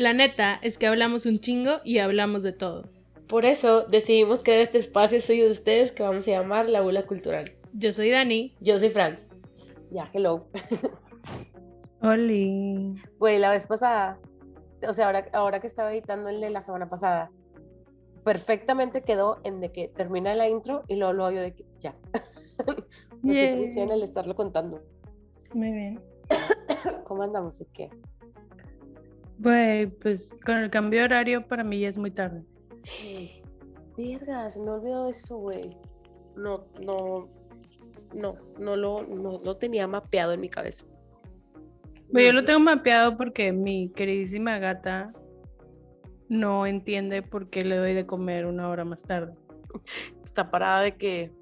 La neta es que hablamos un chingo y hablamos de todo. Por eso decidimos crear este espacio suyo de ustedes que vamos a llamar La Bula Cultural. Yo soy Dani. Yo soy Franz. Ya, hello. Oli. Güey, la vez pasada, o sea, ahora, ahora que estaba editando el de la semana pasada, perfectamente quedó en de que termina la intro y luego lo odio de que ya. no sé funciona el estarlo contando. Muy bien. ¿Cómo andamos? ¿Y qué? Güey, pues con el cambio de horario para mí ya es muy tarde. Verga, se me olvidó eso, güey. No, no, no, no lo, no lo tenía mapeado en mi cabeza. Bueno, yo lo tengo mapeado porque mi queridísima gata no entiende por qué le doy de comer una hora más tarde. Está parada de que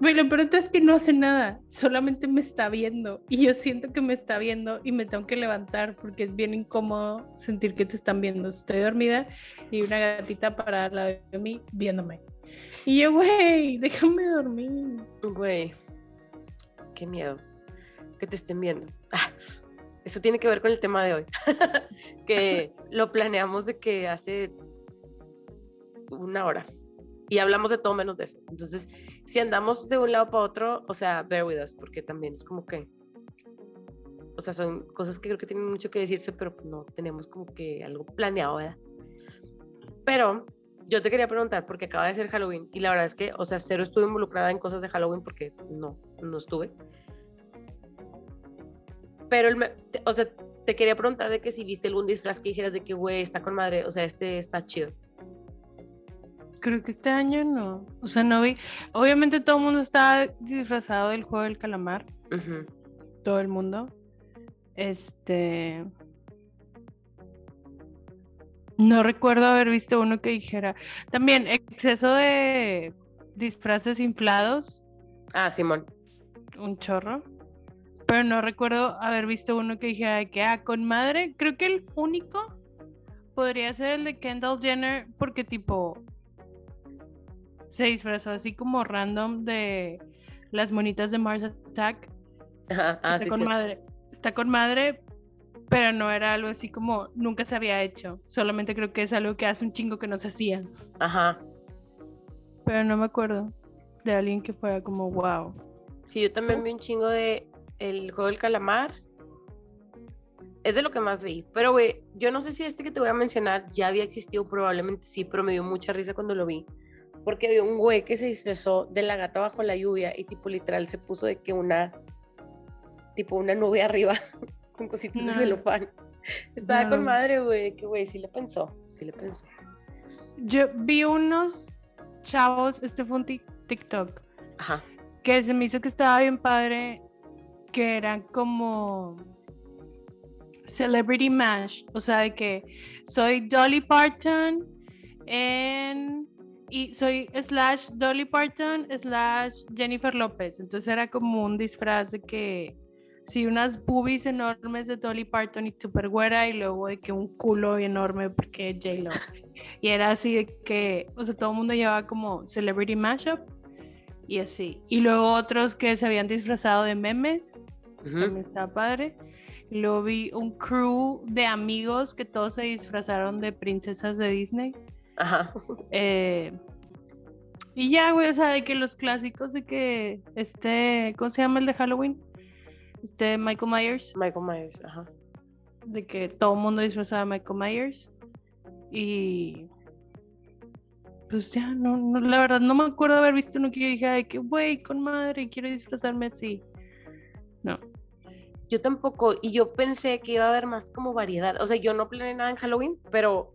pero es que no hace nada, solamente me está viendo y yo siento que me está viendo y me tengo que levantar porque es bien incómodo sentir que te están viendo. Estoy dormida y una gatita parada al lado de mí viéndome. Y yo, güey, déjame dormir. Güey, qué miedo que te estén viendo. Ah, eso tiene que ver con el tema de hoy, que lo planeamos de que hace una hora y hablamos de todo menos de eso. Entonces, si andamos de un lado para otro, o sea, bear with us, porque también es como que, o sea, son cosas que creo que tienen mucho que decirse, pero pues no tenemos como que algo planeado, ¿verdad? Pero yo te quería preguntar, porque acaba de ser Halloween, y la verdad es que, o sea, cero estuve involucrada en cosas de Halloween porque no, no estuve. Pero, el, o sea, te quería preguntar de que si viste algún disfraz que dijeras de que, güey, está con madre, o sea, este está chido. Creo que este año no. O sea, no vi. Obviamente todo el mundo está disfrazado del juego del calamar. Todo el mundo. Este. No recuerdo haber visto uno que dijera. También exceso de disfraces inflados. Ah, Simón. Un chorro. Pero no recuerdo haber visto uno que dijera que, ah, con madre. Creo que el único podría ser el de Kendall Jenner, porque tipo, se disfrazó así como random de las monitas de Mars Attack. Ajá, ah, está con madre. Está con madre, pero no era algo así como nunca se había hecho. Solamente creo que es algo que hace un chingo que no se hacía. Ajá. Pero no me acuerdo de alguien que fuera como wow. Sí, yo también vi un chingo de el juego del calamar. Es de lo que más vi. Pero, güey, yo no sé si este que te voy a mencionar ya había existido, probablemente sí, pero me dio mucha risa cuando lo vi porque había un güey que se disfrazó de la gata bajo la lluvia y tipo literal se puso de que una, tipo una nube arriba con cositas de celofán. Estaba con madre, güey, que güey, sí le pensó, sí le pensó. Yo vi unos chavos, este fue un TikTok, Ajá. que se me hizo que estaba bien padre, que eran como Celebrity Mash, o sea, de que soy Dolly Parton en y soy slash Dolly Parton slash Jennifer López. Entonces era como un disfraz de que sí, unas boobies enormes de Dolly Parton y super güera y luego de que un culo enorme porque J-Lo. Y era así de que, o sea, todo el mundo llevaba como celebrity mashup y así. Y luego otros que se habían disfrazado de memes, también estaba padre. Y luego vi un crew de amigos que todos se disfrazaron de princesas de Disney. Ajá. Eh, y ya, güey, o sea, de que los clásicos de que este, ¿cómo se llama el de Halloween? Este, Michael Myers. Michael Myers, ajá. De que todo el mundo disfrazaba a Michael Myers. Y. Pues ya, no, no, la verdad, no me acuerdo haber visto uno que yo dije, de que, güey, con madre, quiero disfrazarme así. No. Yo tampoco, y yo pensé que iba a haber más como variedad. O sea, yo no planeé nada en Halloween, pero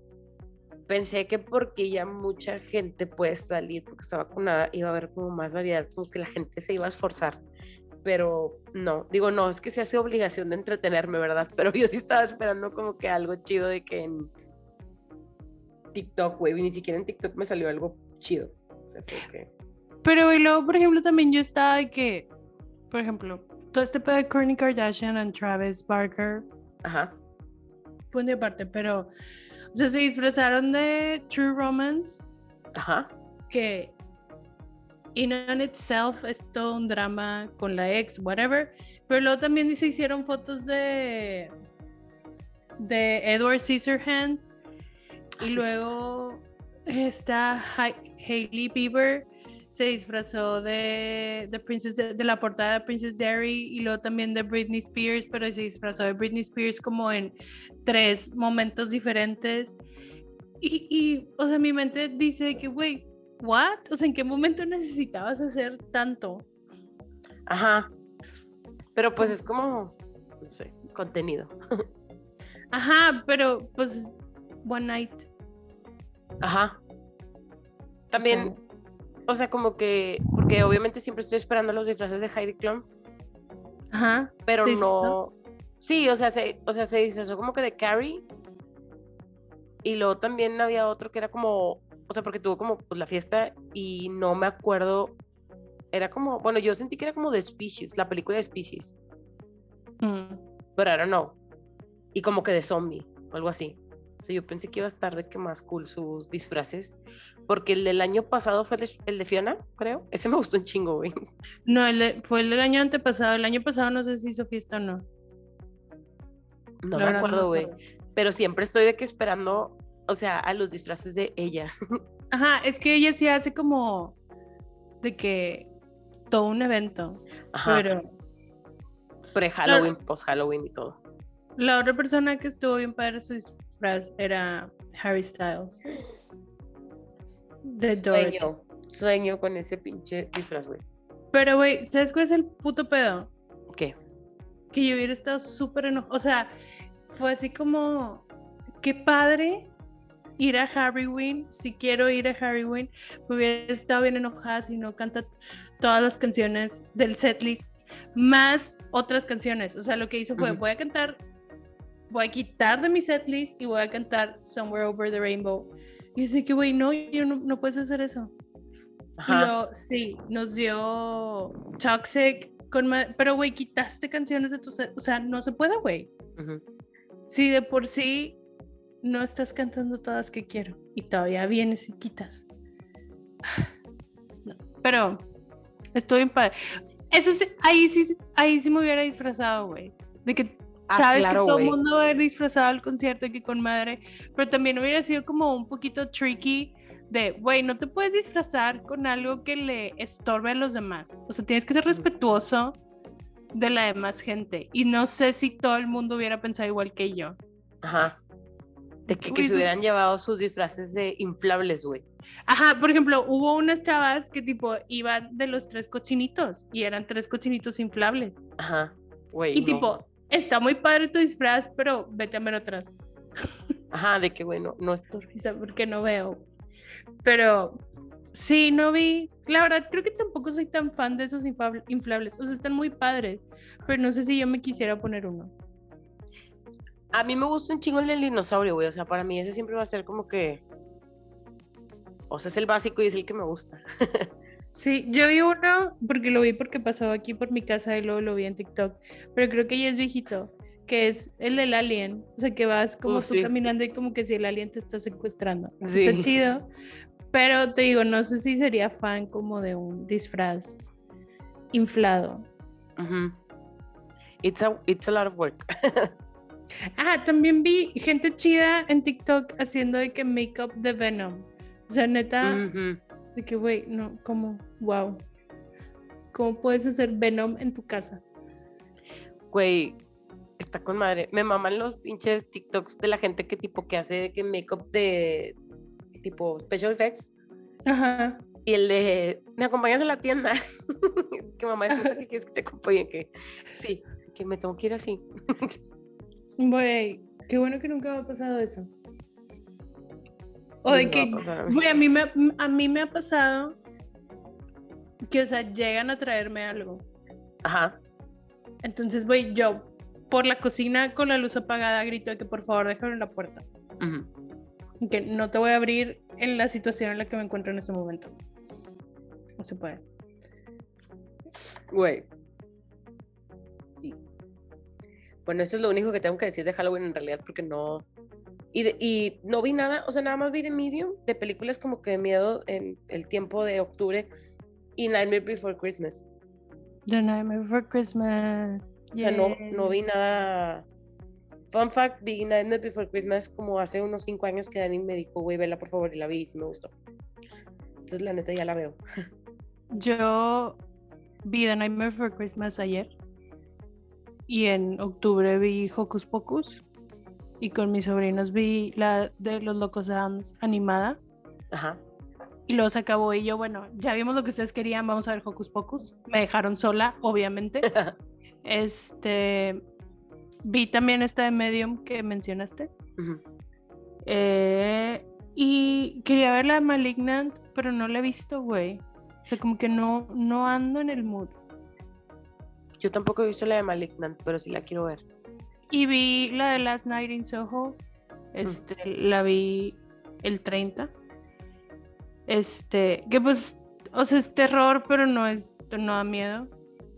pensé que porque ya mucha gente puede salir porque está vacunada, iba a haber como más variedad, como que la gente se iba a esforzar. Pero no, digo, no, es que se hace obligación de entretenerme, ¿verdad? Pero yo sí estaba esperando como que algo chido de que en TikTok, güey, ni siquiera en TikTok me salió algo chido. O sea, que... Pero y luego, por ejemplo, también yo estaba de que, por ejemplo, todo este pedo de Kourtney Kardashian y Travis Barker. Ajá. Pues de aparte, pero o sea, se disfrazaron de True Romance. Ajá. Que in and itself es todo un drama con la ex, whatever. Pero luego también se hicieron fotos de de Edward Scissorhands. Ah, Y luego está Hai- Hailey Bieber se disfrazó de, de, Princess, de, de la portada de Princess Diary y luego también de Britney Spears, pero se disfrazó de Britney Spears como en tres momentos diferentes. Y, y o sea, mi mente dice que, güey, ¿what? O sea, ¿en qué momento necesitabas hacer tanto? Ajá. Pero pues es como, no sé, contenido. Ajá, pero pues, one night. Ajá. También, o sea, como que, porque obviamente siempre estoy esperando los disfraces de Heidi Klum, Ajá. pero ¿se no. Sí, o sea, se, o sea, se disfrazó como que de Carrie. Y luego también había otro que era como, o sea, porque tuvo como pues, la fiesta y no me acuerdo. Era como, bueno, yo sentí que era como de Species, la película de Species, Mm. pero I don't know. Y como que de zombie, o algo así. O sea, yo pensé que iba a estar de que más cool sus disfraces. Porque el del año pasado fue el de, Fiona, creo. Ese me gustó un chingo, güey. No, el de- fue el del año antepasado. El año pasado no sé si hizo fiesta o no. No La me acuerdo, güey. Pero siempre estoy de que esperando, o sea, a los disfraces de ella. Ajá, es que ella sí hace como de que todo un evento, Ajá. pero Pre-Halloween, post-Halloween y todo. la otra persona que estuvo bien padre su era Harry Styles. Dorothy. Sueño. Sueño con ese pinche disfraz, güey. Pero, güey, ¿sabes cuál es el puto pedo? ¿Qué? Que yo hubiera estado súper enojada. O sea, fue así como, qué padre ir a Halloween. Si quiero ir a Halloween, me hubiera estado bien enojada si no canta todas las canciones del setlist, más otras canciones. O sea, lo que hizo fue, voy a cantar, voy a quitar de mi setlist y voy a cantar Somewhere Over the Rainbow. Y yo sé que, güey, no, yo no, no puedes hacer eso. Ajá. luego, sí, nos dio Toxic, con pero güey, quitaste canciones de tu set, o sea, no se puede, güey. Ujú. Si de por sí no estás cantando todas que quiero y todavía vienes y quitas. No, pero estoy en padre. Eso sí, ahí sí, ahí sí me hubiera disfrazado, güey. De que Ah, sabes claro, que todo el mundo va a ir disfrazado al concierto y que con madre, pero también hubiera sido como un poquito tricky de, güey, no te puedes disfrazar con algo que le estorbe a los demás. O sea, tienes que ser respetuoso de la demás gente. Y no sé si todo el mundo hubiera pensado igual que yo. Ajá. De que, que se hubieran llevado sus disfraces de inflables, güey. Ajá, por ejemplo, hubo unas chavas que tipo iban de los tres cochinitos y eran tres cochinitos inflables. Ajá. Güey. Y no. tipo, está muy padre tu disfraz, pero vete a ver atrás. Ajá, de que, güey, no, estorbes. porque no veo. Pero sí, no vi. La verdad, creo que tampoco soy tan fan de esos inflables. O sea, están muy padres. Pero no sé si yo me quisiera poner uno. A mí me gusta un chingo el del dinosaurio, güey. O sea, para mí ese siempre va a ser como que. O sea, es el básico y es el que me gusta. Sí, yo vi uno porque lo vi porque pasó aquí por mi casa y luego lo vi en TikTok. Pero creo que ya es viejito. Que es el del alien. O sea, que vas como Uh, tú sí. caminando y como que si el alien te está secuestrando. Sí. Está chido. Pero te digo, no sé si sería fan como de un disfraz inflado. It's a, it's a lot of work. Ah, también vi gente chida en TikTok haciendo de que make-up de Venom. O sea, neta, de que, güey, no, ¿cómo? Wow. ¿Cómo puedes hacer Venom en tu casa? Güey, está con madre. Me maman los pinches TikToks de la gente que tipo que hace que make-up de tipo special effects. Ajá. Y el de, ¿me acompañas a la tienda? que mamá, que quieres que te acompañe. Que sí, que me tengo que ir así. Güey, qué bueno que nunca me ha pasado eso. O de que, a pasar a mí. güey, a mí, me, a mí me ha pasado que, o sea, llegan a traerme algo. Ajá. Entonces, güey, yo por la cocina con la luz apagada grito de que por favor déjalo en la puerta. ujú. y que no te voy a abrir en la situación en la que me encuentro en este momento. No se puede. Güey. Sí. Bueno, eso es lo único que tengo que decir de Halloween en realidad, porque no. Y, de- y no vi nada, o sea, nada más vi de Medium, de películas como que de miedo en el tiempo de octubre y Nightmare Before Christmas. The Nightmare Before Christmas. O sea, no, no vi nada Fun fact, vi Nightmare Before Christmas como hace unos cinco años que Dani me dijo, güey, vela por favor, y la vi y me gustó. Entonces, la neta, ya la veo. Yo vi The Nightmare Before Christmas ayer. Y en octubre vi Hocus Pocus. Y con mis sobrinos vi la de los Locos Adams animada. Ajá. Y luego se acabó y yo, bueno, ya vimos lo que ustedes querían, vamos a ver Hocus Pocus. Me dejaron sola, obviamente. este, vi también esta de Medium que mencionaste. Eh, y quería ver la de Malignant, pero no la he visto, güey. O sea, como que no, no ando en el mood. Yo tampoco he visto la de Malignant, pero sí la quiero ver. Y vi la de Last Night in Soho. Este, la vi el 30. Este, que pues, o sea, es terror, pero no es, no da miedo.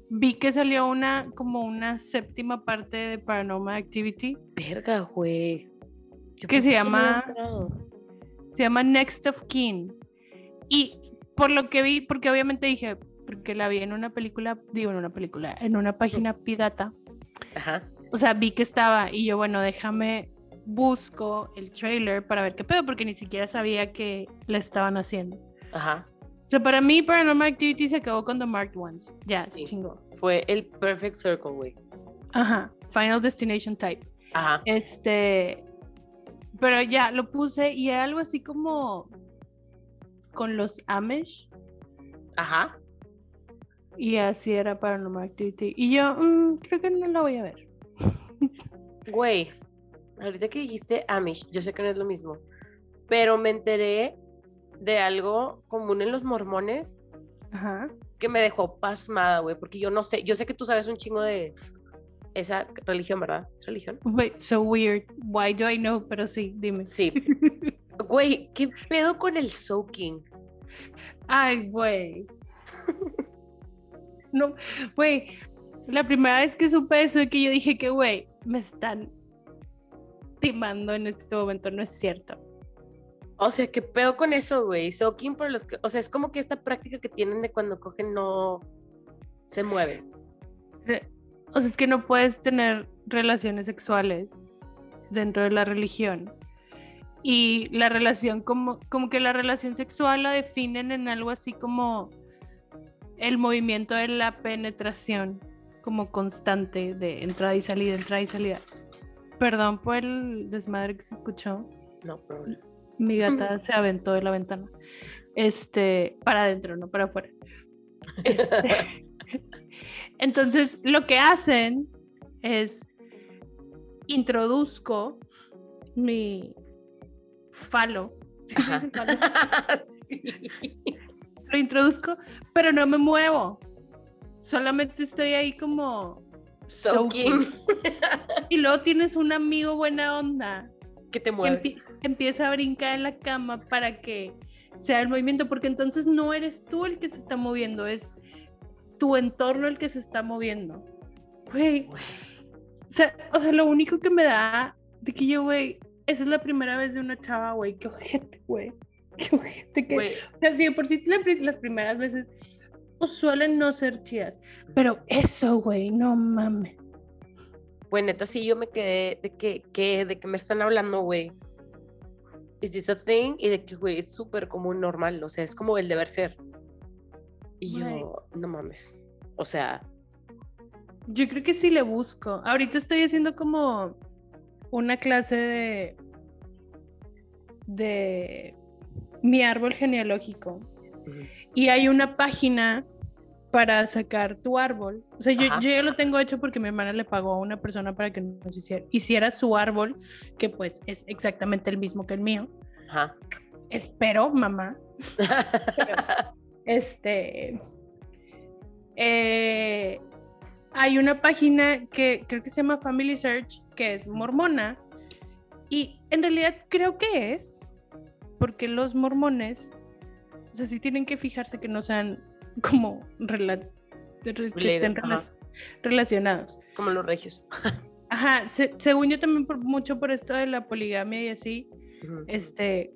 Vi que salió una, como una séptima parte de Paranormal Activity. Verga, güey. Que se llama, se llama Next of Kin. Y por lo que vi, porque obviamente dije, porque la vi en una película, digo en una película, en una página pirata. Ajá. O sea, vi que estaba y yo, bueno, déjame busco el trailer para ver qué pedo, porque ni siquiera sabía que la estaban haciendo. Ajá. O sea, para mí Paranormal Activity se acabó con The Marked Ones. Ya, Sí. chingó. Fue el Perfect Circle, güey. Ajá. Final Destination Type. Ajá. Este. Pero ya lo puse y era algo así como con los Amish. Ajá. Y así era Paranormal Activity. Y yo, mm, creo que no la voy a ver. Güey, ahorita que dijiste Amish, yo sé que no es lo mismo, pero me enteré de algo común en los mormones Ajá. que me dejó pasmada, güey, porque yo no sé, yo sé que tú sabes un chingo de esa religión, ¿verdad? ¿Es religión? Wait, so weird. Why do I know? Pero sí, dime. Sí. Güey, ¿qué pedo con el soaking? Ay, güey. No, güey. La primera vez que supe eso, que yo dije que, güey, me están timando en este momento, no es cierto. O sea, ¿qué pedo con eso, güey? Soaking por los que, o sea, es como que esta práctica que tienen de cuando cogen no se mueven. O sea, es que no puedes tener relaciones sexuales dentro de la religión. Y la relación, como, como que la relación sexual la definen en algo así como el movimiento de la penetración, como constante de entrada y salida, entrada y salida. Perdón por el desmadre que se escuchó. No problema. Mi gata se aventó de la ventana. Este, para adentro, no para afuera. Este, entonces, lo que hacen es introduzco mi falo. ¿sí se Ajá. dice falo? Sí. Lo introduzco, pero no me muevo. Solamente estoy ahí como. Soaking. Y luego tienes un amigo buena onda que te que mueve. empie- empieza a brincar en la cama para que sea el movimiento, porque entonces no eres tú el que se está moviendo, es tu entorno el que se está moviendo. Güey, o sea, o sea, lo único que me da de que yo, güey, esa es la primera vez de una chava, güey, qué ojete, güey. Qué ojete que... Güey, O sea, sí, de por sí las primeras veces suelen no ser chidas, pero eso, güey, no mames. Güey, neta, sí, yo me quedé de que, que, de que me están hablando, güey. Is this a thing? Y de que, güey, es súper común, normal, o sea, es como el deber ser. Y yo, no mames. O sea, Yo creo que sí le busco. Ahorita estoy haciendo como una clase de de mi árbol genealógico y hay una página para sacar tu árbol. O sea, yo, ya lo tengo hecho porque mi hermana le pagó a una persona para que nos hiciera, hiciera su árbol, que pues es exactamente el mismo que el mío. ajá. Espero, mamá. Este. eh, hay una página que creo que se llama Family Search, que es mormona. Y en realidad creo que es, porque los mormones, o sea, sí tienen que fijarse que no sean como rela- que estén rela- relacionados. como los regios. Ajá, se- según yo también por, mucho por esto de la poligamia y así, este,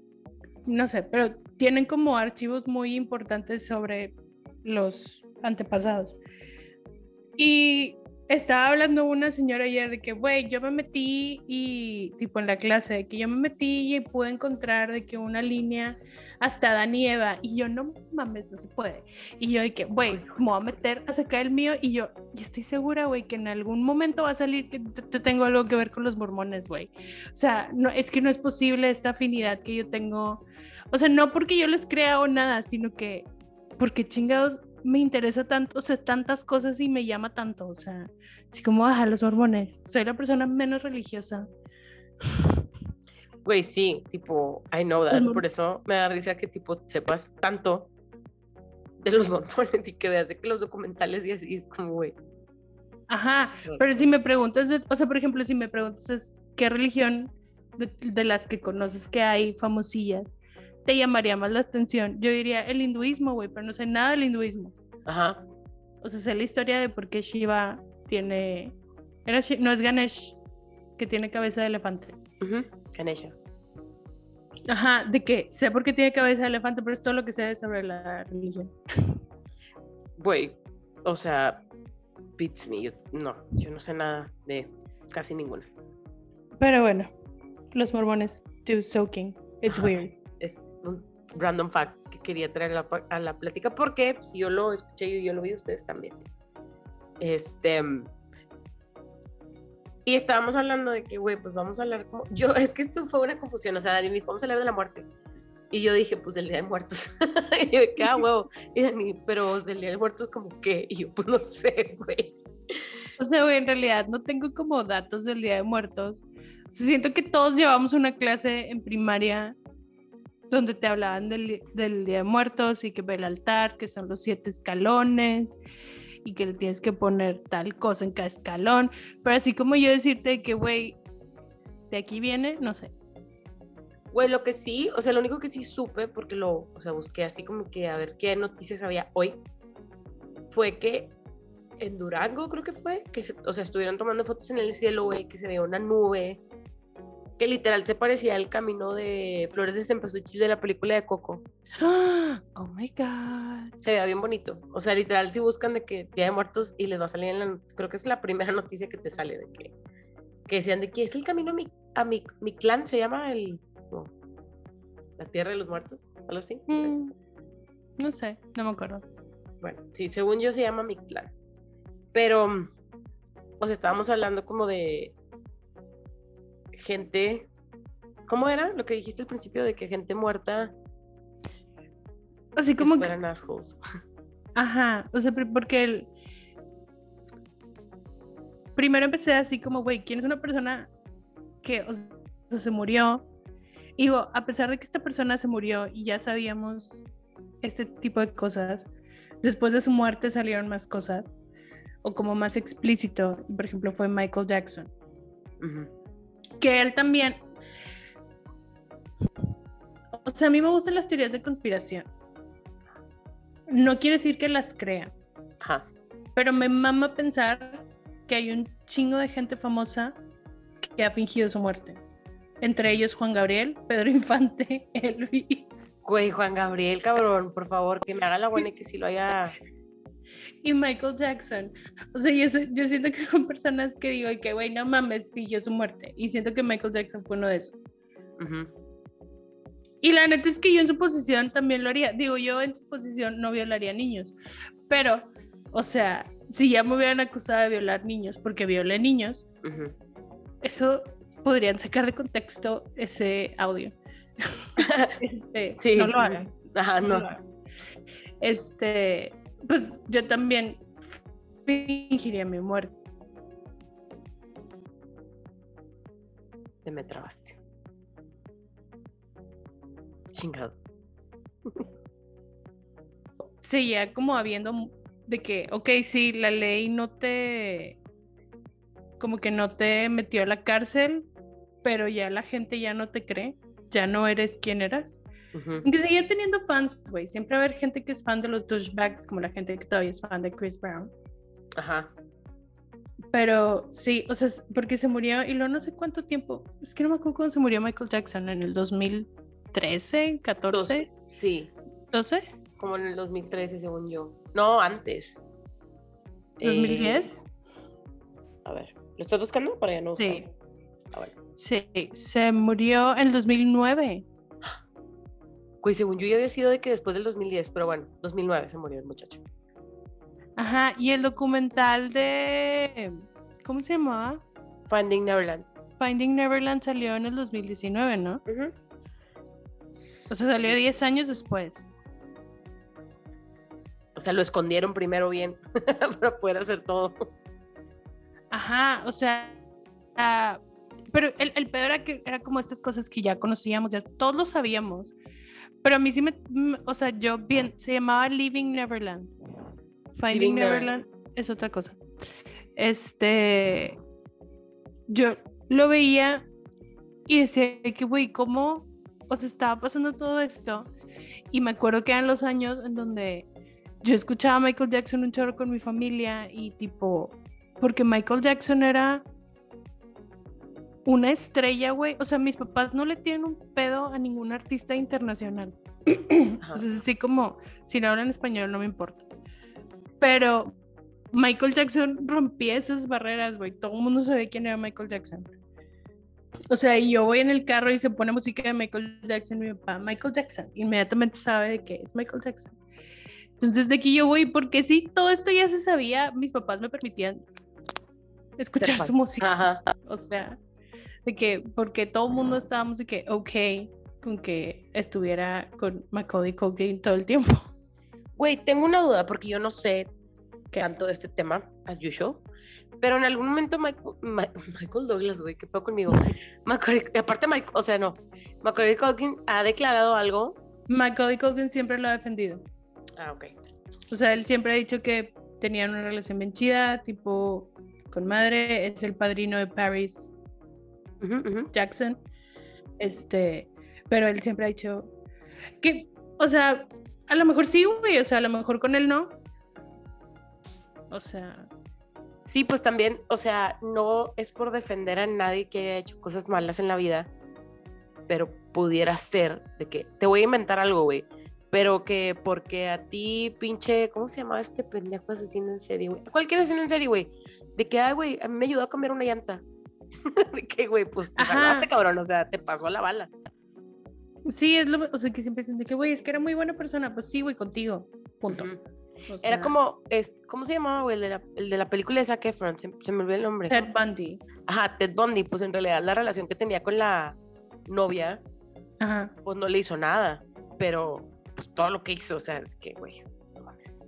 no sé, pero tienen como archivos muy importantes sobre los antepasados. Y estaba hablando una señora ayer de que, güey, yo me metí y, tipo en la clase, de que yo me metí y pude encontrar de que una línea hasta Dan y yo, no mames, no se puede. Y yo, de que, güey, me voy a meter a sacar el mío, y yo, y estoy segura, güey, que en algún momento va a salir que tengo algo que ver con los mormones, güey. O sea, no, es que no es posible esta afinidad que yo tengo. O sea, no porque yo les crea o nada, sino que porque chingados me interesa tanto, o sea, tantas cosas y me llama tanto, o sea, así como baja los mormones. Soy la persona menos religiosa. Güey, sí, tipo, I know that. Por eso me da risa que, tipo, sepas tanto de los mormones y que veas de que los documentales y así es como, güey. Ajá, pero si me preguntas, o sea, por ejemplo, si me preguntas qué religión de, de, las que conoces que hay famosillas te llamaría más la atención? Yo diría el hinduismo, güey, pero no sé nada del hinduismo. Ajá. O sea, sé la historia de por qué Shiva tiene. Era no es Ganesh, que tiene cabeza de elefante. Ganesha. Ajá, de que sé por qué tiene cabeza de elefante, pero es todo lo que sé sobre la religión. Güey, o sea, beats me. no, yo no sé nada de casi ninguna. Pero bueno, los mormones do soaking. It's weird un random fact que quería traer a la, plática porque si yo lo escuché y yo lo vi, ustedes también. Este. Y estábamos hablando de que, güey, pues vamos a hablar como. Yo, es que esto fue una confusión. O sea, Dani me dijo, vamos a hablar de la muerte. Y yo dije, pues del Día de Muertos. y de que, ah, huevo. Y Dani, pero del Día de Muertos, como que. Y yo, pues no sé, güey. O sea, güey, en realidad no tengo como datos del Día de Muertos. O sea, siento que todos llevamos una clase en primaria donde te hablaban del, Día de Muertos y que ve el altar, que son los siete escalones y que le tienes que poner tal cosa en cada escalón. Pero así como yo decirte que, güey, de aquí viene, no sé. Güey, lo que sí, o sea, lo único que sí supe, porque lo, o sea, busqué así como que a ver qué noticias había hoy, fue que en Durango creo que fue, que o sea, estuvieron tomando fotos en el cielo, güey, que se veía una nube que literal se parecía al camino de Flores de Cempasúchil de la película de Coco. Oh my God. Se veía bien bonito. O sea, literal, si buscan de que Día de Muertos y les va a salir en la. Creo que es la primera noticia que te sale de que. Que decían de que es el camino a mi, a mi, mi clan, se llama el. la Tierra de los Muertos, algo así. No sé. Mm, no sé, no me acuerdo. Bueno, sí, según yo se llama mi clan. Pero. Sea, estábamos hablando como de gente, ¿cómo era lo que dijiste al principio de que gente muerta? Así como que fueran assholes. Ajá, o sea, porque el... primero empecé así como, güey, ¿quién es una persona que o sea, se murió? Y digo, a pesar de que esta persona se murió y ya sabíamos este tipo de cosas, después de su muerte salieron más cosas, o como más explícito, por ejemplo, fue Michael Jackson que él también... O sea, a mí me gustan las teorías de conspiración. No quiere decir que las crean. Pero me mama pensar que hay un chingo de gente famosa que ha fingido su muerte. Entre ellos Juan Gabriel, Pedro Infante, Elvis. Güey, Juan Gabriel, cabrón, por favor, que me haga la buena y que si lo haya y Michael Jackson. O sea, yo, yo siento que son personas que digo, que güey, no mames, fingió su muerte. Y siento que Michael Jackson fue uno de esos. Y la neta es que yo en su posición también lo haría. Digo, yo en su posición no violaría niños. Pero, o sea, si ya me hubieran acusado de violar niños porque violé niños, eso podrían sacar de contexto ese audio. Este, sí. No lo hagan. Ajá, no. Este, pues yo también fingiría mi muerte. Te me trabaste. Chingado. Seguía como habiendo de que, ok, sí, la ley no te, como que no te metió a la cárcel, pero ya la gente ya no te cree, ya no eres quien eras. Aunque seguía teniendo fans, güey. Siempre va a haber gente que es fan de los douchebags, como la gente que todavía es fan de Chris Brown. Ajá. Pero sí, o sea, porque se murió y luego no sé cuánto tiempo. Es que no me acuerdo cuándo se murió Michael Jackson, en el 2013, 14. sí. ¿12? Como en el 2013, según yo. No, antes. ¿2010? A ver, ¿lo estás buscando para ya no buscar? Sí. Ah, bueno. Sí, se murió en el 2009. Güey, según yo ya había sido de que después del 2010, pero bueno, 2009 se murió el muchacho. Ajá, y el documental de... ¿Cómo se llamaba? Finding Neverland. Finding Neverland salió en el 2019, ¿no? O sea, salió Sí. 10 años después. O sea, lo escondieron primero bien para poder hacer todo. Ajá, o sea, ah, pero el, el peor era que era como estas cosas que ya conocíamos, ya todos lo sabíamos. Pero a mí sí me, o sea, yo bien, se llamaba Living Neverland. Finding Neverland es otra cosa. Este, yo lo veía y decía que, güey, ¿cómo? O sea, estaba pasando todo esto. Y me acuerdo que eran los años en donde yo escuchaba a Michael Jackson un chorro con mi familia y tipo, porque Michael Jackson era una estrella, güey. O sea, mis papás no le tienen un pedo a ningún artista internacional. Ajá. O sea, es así como, si no hablan español no me importa. Pero Michael Jackson rompía esas barreras, güey. Todo el mundo sabe quién era Michael Jackson. O sea, y yo voy en el carro y se pone música de Michael Jackson y mi papá, Michael Jackson, inmediatamente sabe de qué es Michael Jackson. Entonces, de aquí yo voy, porque si todo esto ya se sabía, mis papás me permitían escuchar su música. Ajá. O sea, de que, porque todo el mundo estábamos de que, ok, con que estuviera con Macaulay Culkin todo el tiempo. Güey, tengo una duda porque yo no sé ¿Qué? tanto de este tema, as usual. Pero en algún momento Michael, Ma- Michael Douglas, güey, ¿qué pedo conmigo? Macaulay, aparte, Mike, o sea, no. Macaulay Culkin ha declarado algo. Macaulay Culkin siempre lo ha defendido. Ah, ok. O sea, él siempre ha dicho que tenían una relación bien chida, tipo con madre, es el padrino de Paris Jackson. Este, pero él siempre ha dicho que, o sea, a lo mejor sí, güey, o sea, a lo mejor con él no. O sea, Sí, pues también, o sea, no es por defender a nadie que haya hecho cosas malas en la vida, pero pudiera ser de que te voy a inventar algo, güey. Pero que porque a ti, pinche, ¿cómo se llamaba este pendejo asesino en serie, güey? Cualquier asesino en serie, güey. De que, ay, güey, a mí me ayudó a cambiar una llanta. de que, güey, pues te salvaste, cabrón, o sea, te pasó la bala. sí, es lo, o sea, que siempre dicen de que, güey, es que era muy buena persona. Pues sí, güey, contigo. Punto. O Era sea, como, es, ¿cómo se llamaba, güey? El de la, el de la película de Zac Efron, se, se me olvidó el nombre. Ted Bundy. Ajá, Ted Bundy, pues en realidad la relación que tenía con la novia, Ajá. pues no le hizo nada, pero pues todo lo que hizo, o sea, es que, güey, no mames.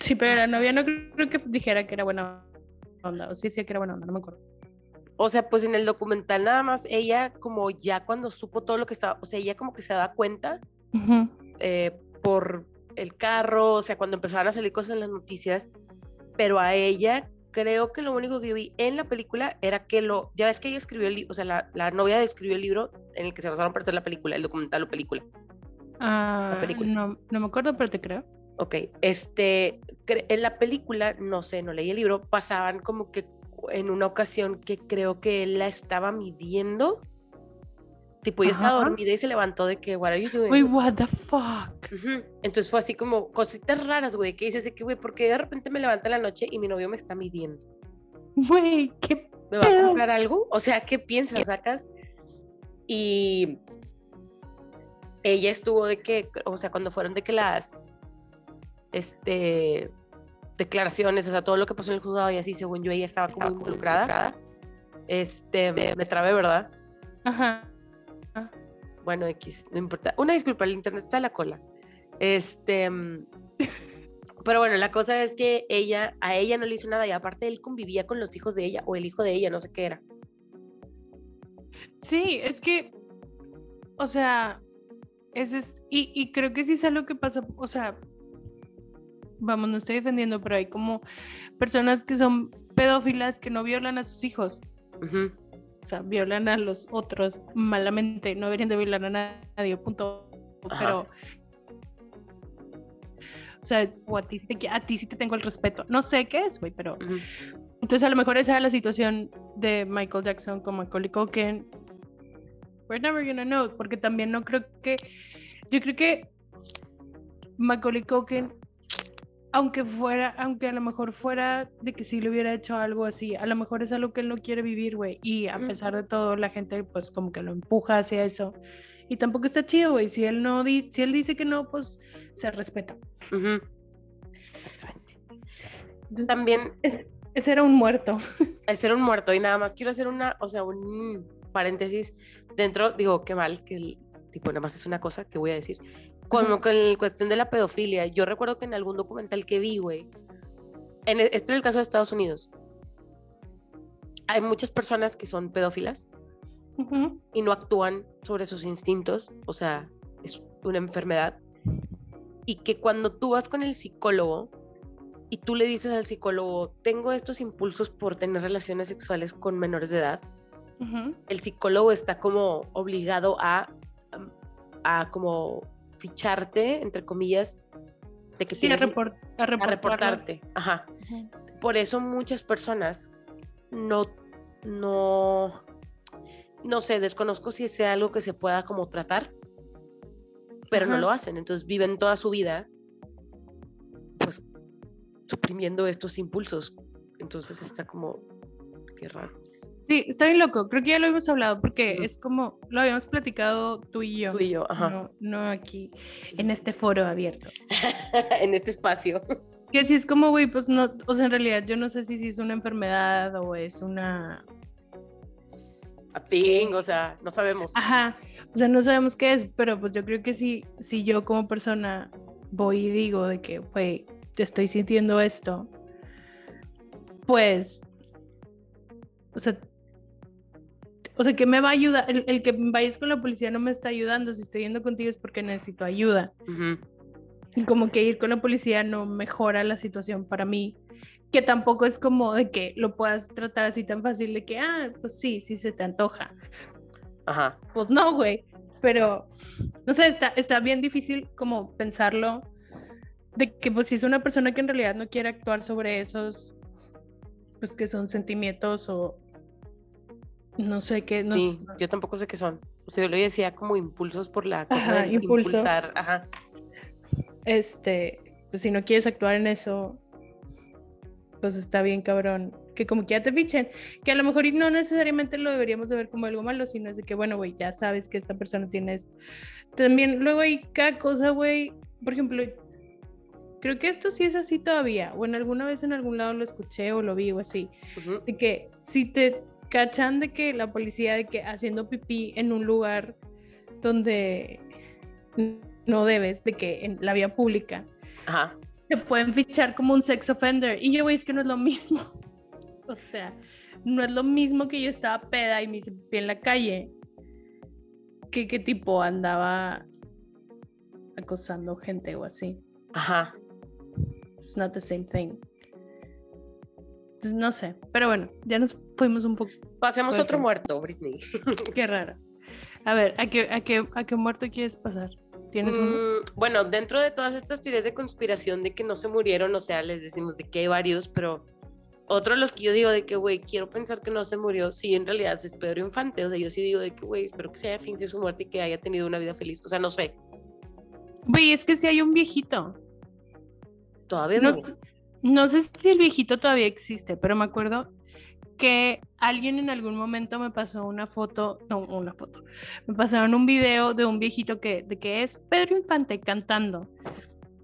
Sí, pero la novia no creo que dijera que era buena onda. O sí, sí, que era buena onda, no me acuerdo. O sea, pues en el documental nada más ella como ya cuando supo todo lo que estaba, o sea, ella como que se daba cuenta Ujú. eh, por el carro, o sea, cuando empezaban a salir cosas en las noticias, pero a ella creo que lo único que yo vi en la película era que lo, ya ves que ella escribió el libro, o sea, la, la novia escribió el libro en el que se basaron para hacer la película, el documental o película. Ah, película. No, no me acuerdo, pero te creo. Ok, este, en la película, no sé, no leí el libro, pasaban como que en una ocasión que creo que él la estaba midiendo, tipo, ella estaba dormida y se levantó de que, what are you doing? Wait, what the fuck? Ujú. Entonces fue así como cositas raras, güey, que dices de que, güey, porque de repente me levanta en la noche y mi novio me está midiendo. Güey, qué ¿Me va a comprar algo? O sea, ¿qué piensas? Sacas. Y ella estuvo de que, o sea, cuando fueron de que las, este, declaraciones, o sea, todo lo que pasó en el juzgado y así, según yo, ella estaba como involucrada. Este, me, me trabé, ¿verdad? Ajá. Bueno, X, no importa. Una disculpa, el internet está a la cola. Este, mm, pero bueno, la cosa es que ella, a ella no le hizo nada y aparte él convivía con los hijos de ella o el hijo de ella, no sé qué era. Sí, es que, o sea, es, y, y creo que sí es algo que pasa, o sea, vamos, no estoy defendiendo, pero hay como personas que son pedófilas que no violan a sus hijos, o sea, violan a los otros malamente, no deberían de violar a nadie, punto, Ajá. pero... O sea, o a ti, sí te- a ti sí te tengo el respeto. No sé qué es, güey, pero entonces a lo mejor esa era la situación de Michael Jackson con Macaulay Culkin. We're never gonna know, porque también no creo que, yo creo que Macaulay Culkin aunque fuera, aunque a lo mejor fuera de que sí le hubiera hecho algo así, a lo mejor es algo que él no quiere vivir, güey. Y a pesar de todo, la gente pues como que lo empuja hacia eso. Y tampoco está chido, güey. Si él no di- si él dice que no, pues se respeta. Exactamente. También Es- ese era un muerto. es ser un muerto y nada más quiero hacer una, o sea, un paréntesis dentro, digo, qué mal que el tipo nada más es una cosa que voy a decir. Como con la cuestión de la pedofilia, yo recuerdo que en algún documental que vi, güey, en e- esto en el caso de Estados Unidos, hay muchas personas que son pedófilas Ujú. y no actúan sobre sus instintos, o sea, es una enfermedad. Y que cuando tú vas con el psicólogo y tú le dices al psicólogo, tengo estos impulsos por tener relaciones sexuales con menores de edad, Ujú. el psicólogo está como obligado a, a como ficharte, entre comillas, de que Sí, a, tienes report- a a reportarte. Ajá. Por eso muchas personas no, no, no sé, desconozco si sea algo que se pueda como tratar, pero no lo hacen. Entonces viven toda su vida, pues, suprimiendo estos impulsos. Entonces está como, qué raro. Sí, está bien loco. Creo que ya lo habíamos hablado porque es como lo habíamos platicado tú y yo. Tú y yo, ajá. No, no aquí en este foro abierto. en este espacio. Que si es como, güey, pues no, o sea, en realidad yo no sé si, si es una enfermedad o es una... A ting, o sea, no sabemos. Ajá, o sea, no sabemos qué es, pero pues yo creo que si, si yo como persona voy y digo de que, güey, te estoy sintiendo esto, pues, o sea, o sea, que me va a ayudar, el, el que vayas con la policía no me está ayudando, si estoy yendo contigo es porque necesito ayuda. Ujú. Y como que ir con la policía no mejora la situación para mí. Que tampoco es como de que lo puedas tratar así tan fácil de que, ah, pues sí, sí se te antoja. Ajá. Pues no, güey. Pero, no sé, está, está bien difícil como pensarlo. De que pues si es una persona que en realidad no quiere actuar sobre esos, pues que son sentimientos o no sé qué. No, sí, yo tampoco sé qué son. O sea, yo lo decía como impulsos por la cosa Ajá, de impulso. impulsar. Ajá. este, pues si no quieres actuar en eso, pues está bien cabrón. Que como que ya te fichen, que a lo mejor no necesariamente lo deberíamos de ver como algo malo, sino es de que, bueno, güey, ya sabes que esta persona tiene esto. También luego hay cada cosa, güey, por ejemplo, creo que esto sí es así todavía, o en alguna vez en algún lado lo escuché o lo vi o así, Ujú. de que si te cachan de que la policía de que haciendo pipí en un lugar donde no debes, de que en la vía pública, Ajá. te pueden fichar como un sex offender. Y yo, güey, es que no es lo mismo. O sea, no es lo mismo que yo estaba peda y me hice pipí en la calle. Que qué tipo andaba acosando gente o así. Ajá. It's not the same thing. Entonces, no sé. Pero bueno, ya nos fuimos un poco. Pasemos otro muerto, Britney. Qué raro. A ver, ¿a qué, a qué, a qué muerto quieres pasar? ¿Tienes? Mm, bueno, dentro de todas estas teorías de conspiración de que no se murieron, o sea, les decimos de que hay varios, pero otro de los que yo digo de que, güey, quiero pensar que no se murió, sí, en realidad es Pedro Infante. O sea, yo sí digo de que, güey, espero que se haya fingido su muerte y que haya tenido una vida feliz. O sea, no sé, Güey, es que si hay un viejito. todavía No, no. No sé si el viejito todavía existe, pero me acuerdo que alguien en algún momento me pasó una foto, no, una foto, me pasaron un video de un viejito que, de que es Pedro Infante cantando.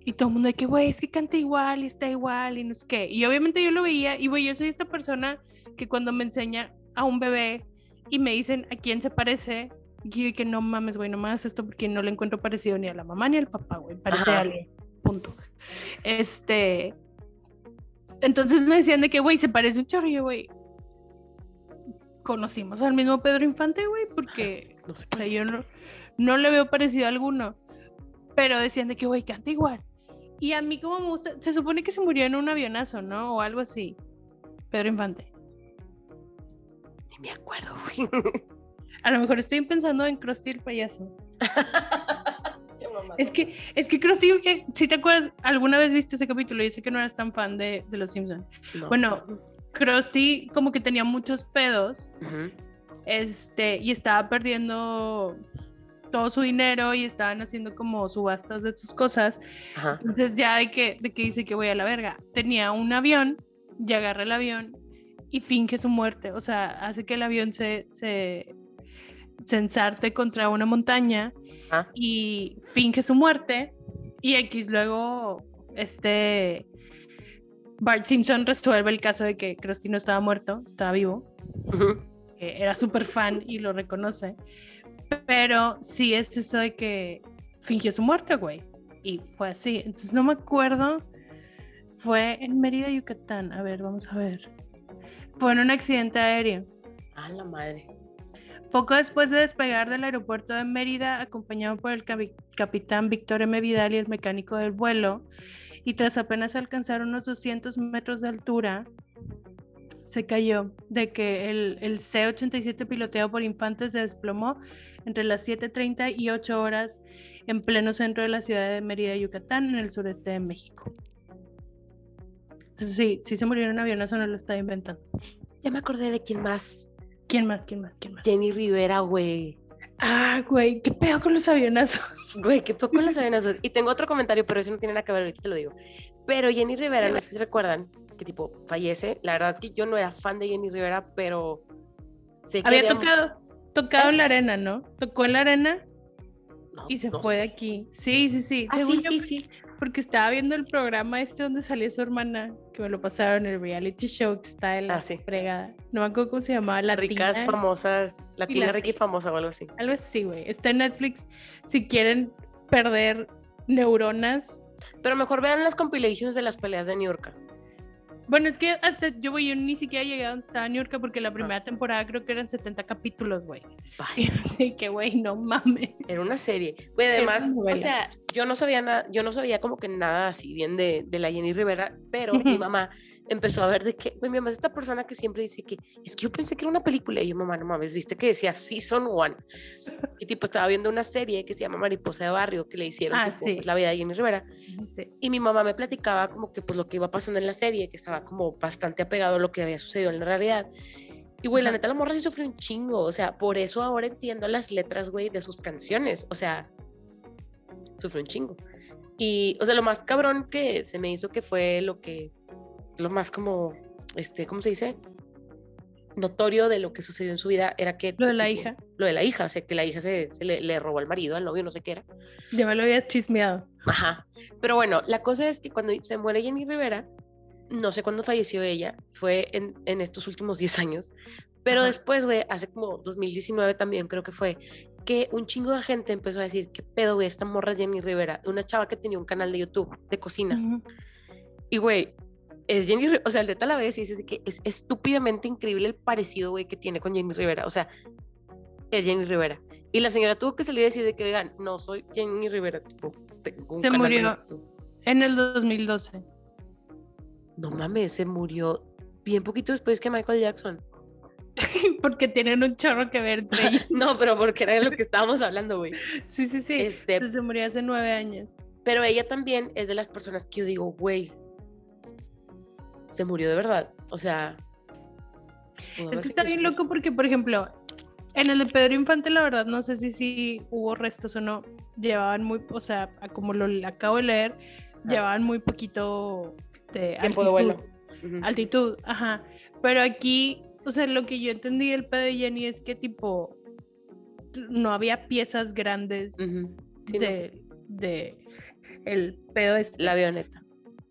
Y todo el mundo de que, güey, es que canta igual y está igual y no sé qué. Y obviamente yo lo veía y, güey, yo soy esta persona que cuando me enseña a un bebé y me dicen a quién se parece, y yo que no mames, güey, no me hagas esto porque no le encuentro parecido ni a la mamá ni al papá, güey, parece a alguien, punto. Este, entonces me decían de que, güey, se parece un yo, güey, conocimos al mismo Pedro Infante, güey, porque, No sé o sea, yo no, no le veo parecido a alguno, pero decían de que, güey, canta igual. Y a mí como me gusta, se supone que se murió en un avionazo, ¿no? O algo así. Pedro Infante. Ni me acuerdo, güey. A lo mejor estoy pensando en Krusty el payaso. Es que, es que Krusty, eh, si te acuerdas, alguna vez viste ese capítulo, yo sé que no eras tan fan de, de Los Simpsons. No. Bueno, Krusty como que tenía muchos pedos, este, y estaba perdiendo todo su dinero y estaban haciendo como subastas de sus cosas. Ajá. Entonces ya de que, de que dice que voy a la verga. Tenía un avión y agarra el avión y finge su muerte. O sea, hace que el avión se, se, se ensarte contra una montaña Ajá. y finge su muerte. Y X luego, este, Bart Simpson resuelve el caso de que Krusty no estaba muerto, estaba vivo. Era súper fan y lo reconoce. Pero sí es eso de que fingió su muerte, güey. Y fue así. Entonces no me acuerdo. Fue en Mérida, Yucatán. A ver, vamos a ver. Fue en un accidente aéreo. A la madre. Poco después de despegar del aeropuerto de Mérida, acompañado por el capi- capitán Víctor M. Vidal y el mecánico del vuelo, y tras apenas alcanzar unos 200 metros de altura, se cayó de que el, el C-87 piloteado por Infantes se desplomó entre las 7.30 y 8 horas en pleno centro de la ciudad de Mérida, Yucatán, en el sureste de México. Entonces, sí, sí se murió en un avión, eso no lo estaba inventando. Ya me acordé de quién más. ¿Quién más? ¿Quién más? ¿Quién más? Jenny Rivera, güey. Ah, güey, qué pedo con los avionazos. Güey, qué poco las avionazos. Y tengo otro comentario, pero eso no tiene nada que ver, ahorita te lo digo. Pero Jenny Rivera, no sé si recuerdan, que tipo fallece. La verdad es que yo no era fan de Jenny Rivera, pero sé que Había tocado, tocado en la arena, ¿no? Tocó en la arena No, y se no fue de aquí. Sí, sí, sí. Ah, Según sí, yo, sí, sí. Porque estaba viendo el programa este donde salió su hermana, que me lo pasaron, el reality show que está de la Ah, sí. fregada. No me acuerdo cómo se llamaba, la Ricas, famosas, latina, la- rica y famosa o algo así. Algo así, güey. Está en Netflix. Si quieren perder neuronas. Pero mejor vean las compilations de las peleas de New York. Bueno, es que hasta yo, güey, yo ni siquiera llegué a donde estaba New York porque Ah. la primera temporada creo que eran 70 capítulos, güey. Así que, güey, no mames. Era una serie. Güey, además, o sea, yo no sabía nada, yo no sabía como que nada así bien de, de la Jenny Rivera, pero mi mamá empezó a ver de que, mi mamá es esta persona que siempre dice que, es que yo pensé que era una película, y yo, mamá, no mames, viste que decía Season One, y tipo estaba viendo una serie que se llama Mariposa de Barrio, que le hicieron Ah, tipo, sí. pues, la vida de Jenny Rivera, Sí, sí. y mi mamá me platicaba como que pues lo que iba pasando en la serie, que estaba como bastante apegado a lo que había sucedido en la realidad. Y güey, la neta la morra sí sufrió un chingo, o sea, por eso ahora entiendo las letras, güey, de sus canciones, o sea, sufrió un chingo. Y, o sea, lo más cabrón que se me hizo que fue lo que, lo más como, este, ¿cómo se dice? Notorio de lo que sucedió en su vida era que... Lo de la hija. Lo de la hija, o sea, que la hija se, se le, le robó al marido, al novio, no sé qué era. Ya me lo había chismeado. Ajá. Pero bueno, la cosa es que cuando se muere Jenny Rivera, no sé cuándo falleció ella, fue en, en estos últimos 10 años, pero Ajá. después, güey, hace como 2019 también creo que fue, que un chingo de gente empezó a decir, ¿qué pedo, güey? Esta morra Jenny Rivera, una chava que tenía un canal de YouTube de cocina. Ujú. Y, güey, es Jenny Rivera, o sea, el de la vez y dices que es estúpidamente increíble el parecido, güey, que tiene con Jenny Rivera, o sea, es Jenny Rivera. Y la señora tuvo que salir a decir de que, oigan, no soy Jenny Rivera, tipo, tengo un Se canal murió. YouTube". En el 2012. No mames, se murió bien poquito después que Michael Jackson. Porque tienen un chorro que ver entre ellos. no, pero porque era de lo que estábamos hablando, güey. Sí, sí, sí. Este, se murió hace nueve años. pero ella también es de las personas que yo digo, güey, se murió de verdad. O sea, Es que está bien loco porque, por ejemplo, en el de Pedro Infante, la verdad, no sé si, si hubo restos o no. Llevaban muy, o sea, como lo acabo de leer, llevaban muy poquito de tiempo de vuelo. Altitud, ajá. Pero aquí, o sea, lo que yo entendí del pedo de Jenny es que tipo no había piezas grandes Ujú. Sí, no, de, de el pedo este, La avioneta.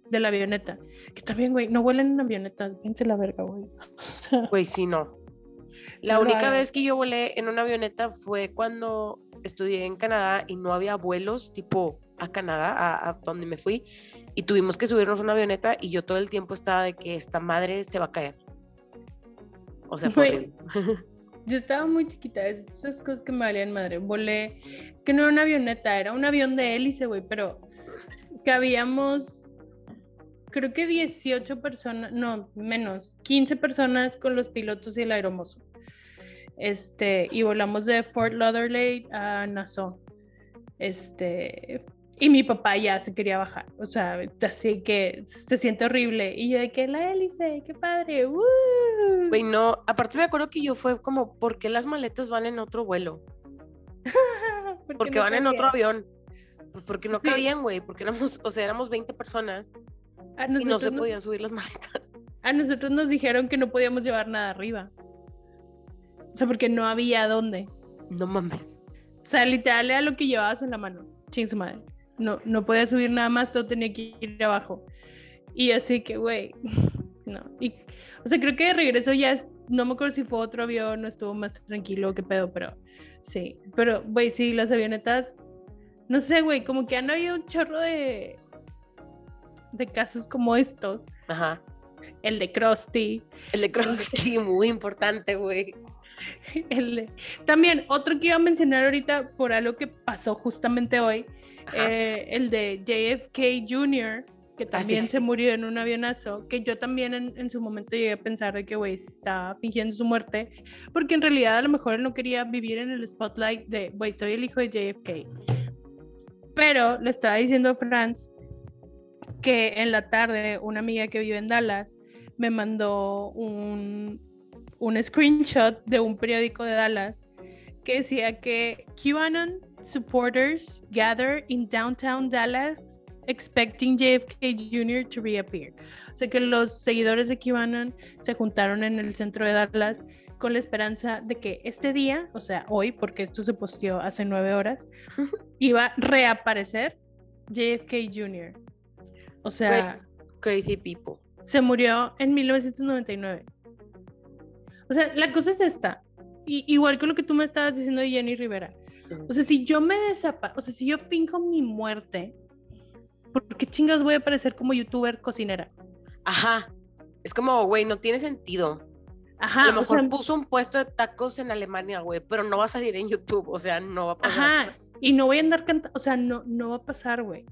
de la avioneta. Que también, güey, no vuelen en avionetas, vente la verga, güey. Güey, sí, no. La No única hagan. vez que yo volé en una avioneta fue cuando estudié en Canadá y no había vuelos tipo a Canadá, a, a donde me fui, y tuvimos que subirnos a una avioneta y yo todo el tiempo estaba de que esta madre se va a caer. O sea, fue Güey. Yo estaba muy chiquita, esas cosas que me valían madre. Volé, es que no era una avioneta, era un avión de hélice, güey, pero cabíamos, creo que 18 personas, no, menos, 15 personas con los pilotos y el aeromozo. Este, y volamos de Fort Lauderdale a Nassau. Este, y mi papá ya se quería bajar, o sea, así que se siente horrible. Y yo de que la hélice, qué padre, ¡woo! Güey, no, aparte me acuerdo que yo fue como, ¿por qué las maletas van en otro vuelo? Porque no van en otro avión. Pues porque no cabían, güey, porque éramos, o sea, éramos 20 personas A y no se podían subir las maletas. a nosotros nos dijeron que no podíamos llevar nada arriba. O sea, porque no había dónde. No mames. O sea, literal era lo que llevabas en la mano. Ching su madre. No, no podía subir nada más, todo tenía que ir abajo. Y así que, güey, no. Y, o sea, creo que de regreso ya, es- no me acuerdo si fue otro avión o estuvo más tranquilo, qué pedo, pero sí. Pero, güey, sí, las avionetas, no sé, güey, como que han habido un chorro de, de casos como estos. Ajá. El de Krusty, El de Krusty, muy importante, güey. el de- También, otro que iba a mencionar ahorita por algo que pasó justamente hoy, eh, el de JFK Jr., que Ah, sí, también sí. se murió en un avionazo, que yo también en, en su momento llegué a pensar de que, güey, estaba fingiendo su muerte, porque en realidad a lo mejor él no quería vivir en el spotlight de, güey, soy el hijo de JFK. Pero le estaba diciendo a Franz que en la tarde una amiga que vive en Dallas me mandó un, un screenshot de un periódico de Dallas que decía que QAnon supporters gather in downtown Dallas expecting JFK Jr. to reappear. O sea que los seguidores de QAnon se juntaron en el centro de Dallas con la esperanza de que este día, o sea, hoy, porque esto se posteó hace nueve horas, iba a reaparecer JFK Jr. O sea, Crazy people. se murió en 1999. O sea, la cosa es esta. Y, igual con lo que tú me estabas diciendo de Jenny Rivera. O sea, si yo me desapa, o sea, si yo finjo mi muerte, ¿por qué chingados voy a aparecer como youtuber cocinera? Ajá. Es como, güey, no tiene sentido. Ajá, a lo o mejor sea, puso un puesto de tacos en Alemania, güey, pero no va a salir en YouTube, o sea, no va a pasar. Ajá, y no voy a andar cantando, o sea, no, no va a pasar, güey.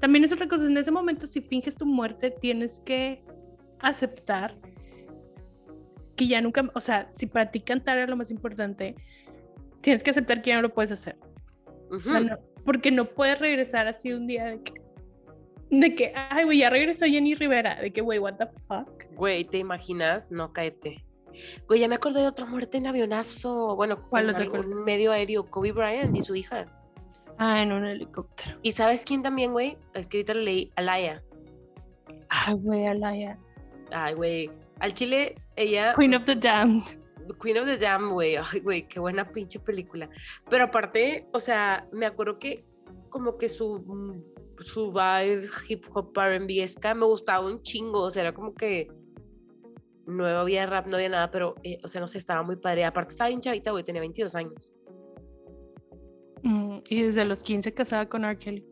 También es otra cosa, en ese momento si finges tu muerte tienes que aceptar que ya nunca, o sea, si para ti cantar era lo más importante, tienes que aceptar que ya no lo puedes hacer. O sea, no- porque no puedes regresar así un día de que, de que ay, güey, ya regresó Jenny Rivera, de que, güey, what the fuck. Güey, ¿te imaginas? No, cáete. Güey, ya me acordé de otra muerte en avionazo. Bueno, ¿Cuál en algún medio aéreo, Kobe Bryant y su hija. Ah, en un helicóptero. ¿Y sabes quién también, güey? Es que ahorita le leí, Alaya. Ay, güey, Alaya. Ay, güey. Al chile, ella, Queen of the Damned. Queen of the Dam, güey. Ay, güey, qué buena pinche película. Pero aparte, o sea, me acuerdo que como que su, su vibe hip hop R&B me gustaba un chingo. O sea, era como que no había rap, no había nada, pero, eh, o sea, no sé, estaba muy padre. Aparte estaba bien chavita, güey, tenía 22 años. Mm, y desde los 15 casada con R. Kelly.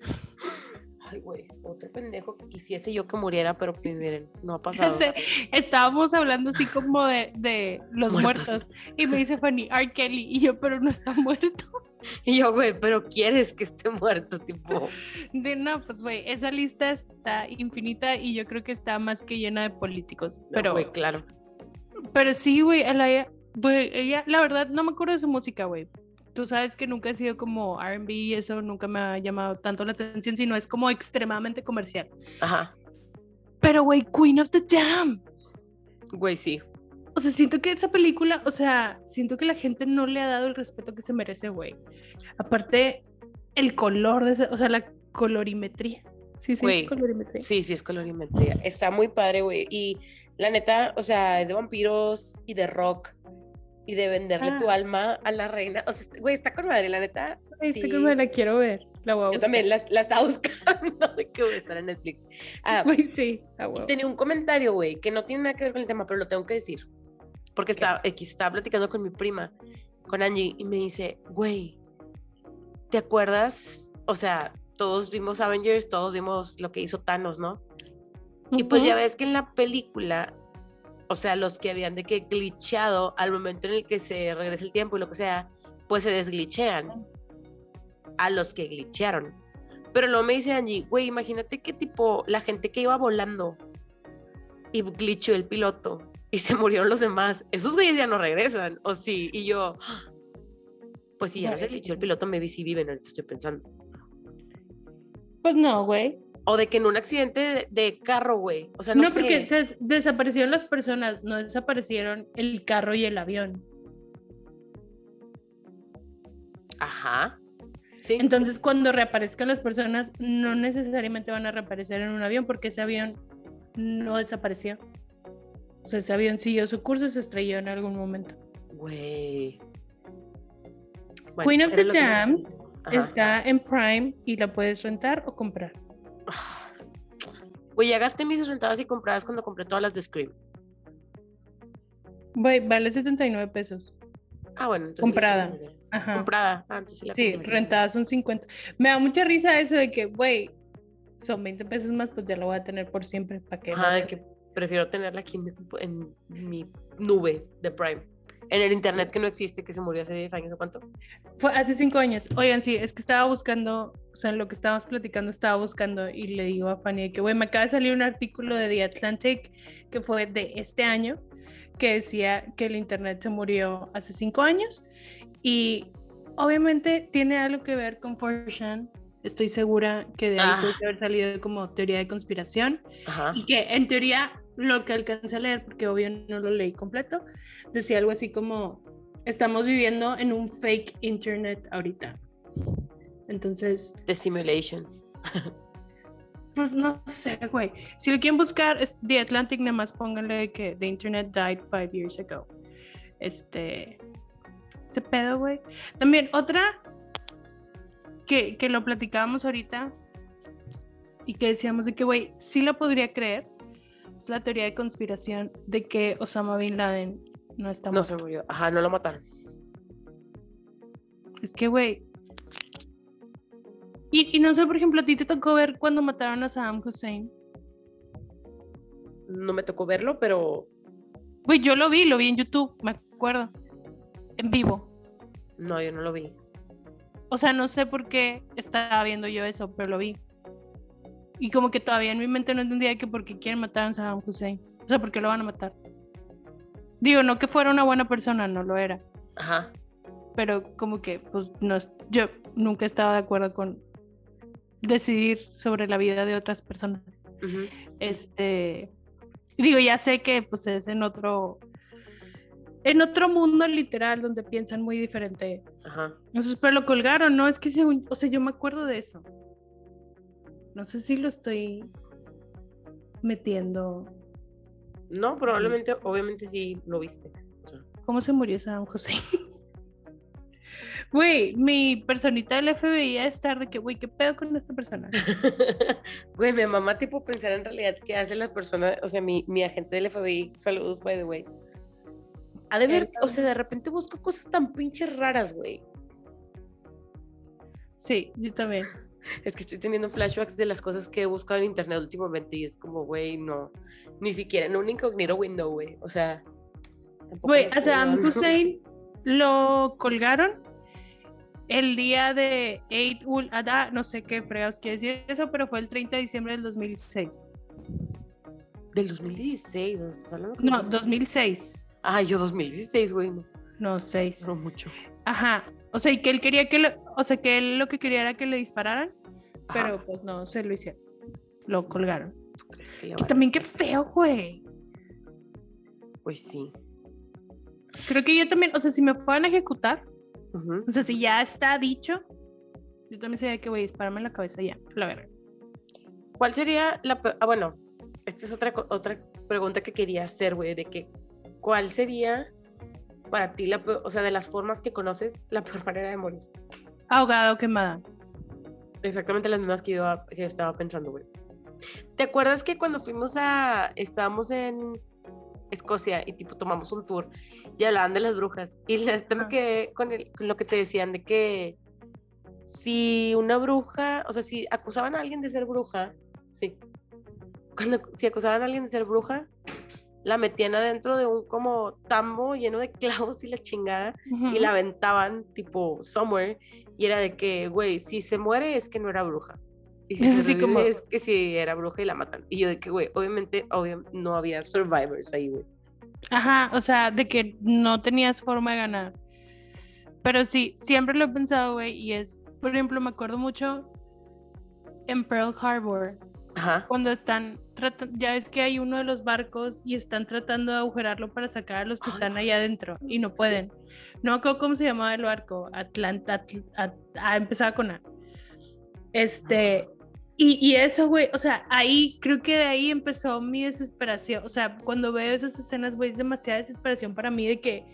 Ay, güey, otro pendejo que quisiese yo que muriera, pero pues, miren, no ha pasado. sé, estábamos hablando así como de, de los Muertos. muertos. Y me dice Fanny, R. Kelly. Y yo, pero no está muerto. Y yo, güey, pero quieres que esté muerto, tipo. De no, pues güey, esa lista está infinita y yo creo que está más que llena de políticos. no, Pero, güey, claro. pero sí, güey, ella, la verdad, no me acuerdo de su música, güey. Tú sabes que nunca he sido como RB y eso nunca me ha llamado tanto la atención, sino es como extremadamente comercial. Ajá. Pero, güey, Queen of the Jam. Güey, sí. O sea, siento que esa película, o sea, siento que la gente no le ha dado el respeto que se merece, güey. Aparte, el color de ese, o sea, la colorimetría. Sí, sí, Güey, colorimetría. Sí, sí, es colorimetría. Está muy padre, güey. Y la neta, o sea, es de vampiros y de rock y de venderle tu Ah. alma a la reina. O sea, est- güey, está con madre, la neta. Sí. como la quiero ver. La voy a Yo también la, la estaba buscando de que voy a estar en Netflix. Ah, Güey, sí, a y huevo. tenía un comentario, güey, que no tiene nada que ver con el tema, pero lo tengo que decir. Porque estaba, X, estaba platicando con mi prima, con Angie, y me dice, güey, ¿te acuerdas? O sea, todos vimos Avengers, todos vimos lo que hizo Thanos, ¿no? Y pues ya ves que en la película, o sea, los que habían de que glitchado al momento en el que se regresa el tiempo y lo que sea, pues se desglitchean a los que glitchearon. Pero luego me dice Angie, güey, imagínate que tipo la gente que iba volando y glitchó el piloto y se murieron los demás, esos güeyes ya no regresan, o sí, y yo, pues si ya no se glitchó el piloto, maybe sí viven, ahorita estoy pensando. Pues no, güey. O de que en un accidente de, de carro, güey, o sea, no, No, sé. porque des- desaparecieron las personas, no desaparecieron el carro y el avión. Ajá. Sí. Entonces, cuando reaparezcan las personas, no necesariamente van a reaparecer en un avión porque ese avión no desapareció. O sea, ese avión siguió su curso y se estrelló en algún momento. Güey. Queen of the Dam. Está en Prime y la puedes rentar o comprar. Güey, ya gasté mis rentadas y compradas cuando compré todas las de Scream. Güey, vale 79 pesos. Ah, bueno, entonces. Comprada. Ajá. Comprada. Ah, entonces sí la Sí, compré. rentadas son 50. Me da mucha risa eso de que, güey, son 20 pesos más, pues ya lo voy a tener por siempre. ¿Para qué? Ajá, de que prefiero tenerla aquí en mi, compu- en mi nube de Prime. En el internet que no existe, que se murió hace 10 años o cuánto. Fue hace cinco años. Oigan, sí, es que estaba buscando, o sea, en lo que estábamos platicando, estaba buscando y le digo a Fanny que, güey, me acaba de salir un artículo de The Atlantic que fue de este año, que decía que el Internet se murió hace cinco años y obviamente tiene algo que ver con 4chan. Estoy segura que de ahí Ah. puede haber salido como teoría de conspiración Ajá. y que en teoría lo que alcancé a leer, porque obvio no lo leí completo, decía algo así como, estamos viviendo en un fake internet ahorita. Entonces, The Simulation. pues no sé, güey. Si lo quieren buscar, es The Atlantic, nada más pónganle que The Internet died five years ago. Este, ese pedo, güey. También otra que, que lo platicábamos ahorita y que decíamos de que, güey, sí lo podría creer. Es la teoría de conspiración de que Osama Bin Laden no está No muerto. se murió. Ajá, no lo mataron. Es que, güey. Y, y no sé, por ejemplo, a ti te tocó ver cuando mataron a Saddam Hussein. No me tocó verlo, pero Güey, yo lo vi, lo vi en YouTube, me acuerdo. En vivo. no, yo no lo vi. O sea, no sé por qué estaba viendo yo eso, pero lo vi. Y como que todavía en mi mente no entendía que por qué quieren matar a Saddam Hussein. O sea, ¿por qué lo van a matar? Digo, no que fuera una buena persona, no lo era. Ajá. Pero como que, pues, no, yo nunca estaba de acuerdo con decidir sobre la vida de otras personas. ujú. Este, digo, ya sé que pues es en otro, en otro mundo literal donde piensan muy diferente. Ajá. Entonces, pero lo colgaron, ¿no? Es que según, o sea, yo me acuerdo de eso. No sé si lo estoy metiendo. No, probablemente, obviamente sí lo viste. ¿Cómo se murió Saddam Hussein? Güey, mi personita del FBI a estar de que, güey, ¿qué pedo con esta persona? Güey, mi mamá tipo pensar en realidad qué hace las personas, o sea, mi, mi agente del FBI, saludos, by the way. Ha de ver, o sea, de repente busco cosas tan pinches raras, güey. Sí, yo también. Es que estoy teniendo flashbacks de las cosas que he buscado en internet últimamente y es como, güey, no, ni siquiera en un incognito window, güey. O sea, Güey, a Saddam Hussein lo colgaron el día de Eid ul Adha, no sé qué fregados quiere decir eso, pero fue el 30 de diciembre del 2006. Del 2016, ¿no estás hablando? No, 2006. Ah, yo 2016, güey, no, No, 6. no mucho. Ajá. O sea, y que él quería que lo, o sea, que él lo que quería era que le dispararan, Ajá, pero pues no se lo hicieron. Lo colgaron. ¿tú crees que Que también qué feo, güey. Pues sí. Creo que yo también, o sea, si me fueran a ejecutar, o sea, si ya está dicho, yo también sería que, güey, dispararme en la cabeza ya, la verga. ¿Cuál sería la... Ah, bueno, esta es otra, otra pregunta que quería hacer, güey, de que, ¿cuál sería para ti, la, o sea, de las formas que conoces, la peor manera de morir? Ahogado quemada. Exactamente las mismas que yo que estaba pensando, güey. ¿Te acuerdas que cuando fuimos a... Estábamos en Escocia y tipo tomamos un tour y hablaban de las brujas y la neta me quedé con, el- con lo que te decían de que si una bruja, o sea, si acusaban a alguien de ser bruja, sí, cuando si acusaban a alguien de ser bruja, la metían adentro de un como tambo lleno de clavos y la chingada y la aventaban tipo somewhere y era de que, güey, si se muere es que no era bruja. Y si se Sí, revive como- es que si era bruja y la matan. Y yo de que, güey, obviamente, obvio, no había survivors ahí, güey. Ajá, o sea, de que no tenías forma de ganar. Pero sí, siempre lo he pensado, güey, y es, por ejemplo, me acuerdo mucho en Pearl Harbor, Ajá. cuando están ya es que hay uno de los barcos y están tratando de agujerarlo para sacar a los que están ahí adentro y no pueden. No me cómo se llamaba el barco. Atlanta. ah, empezaba con A. Este. Y, y, eso, güey, o sea, ahí creo que de ahí empezó mi desesperación. O sea, cuando veo esas escenas, güey, es demasiada desesperación para mí de que,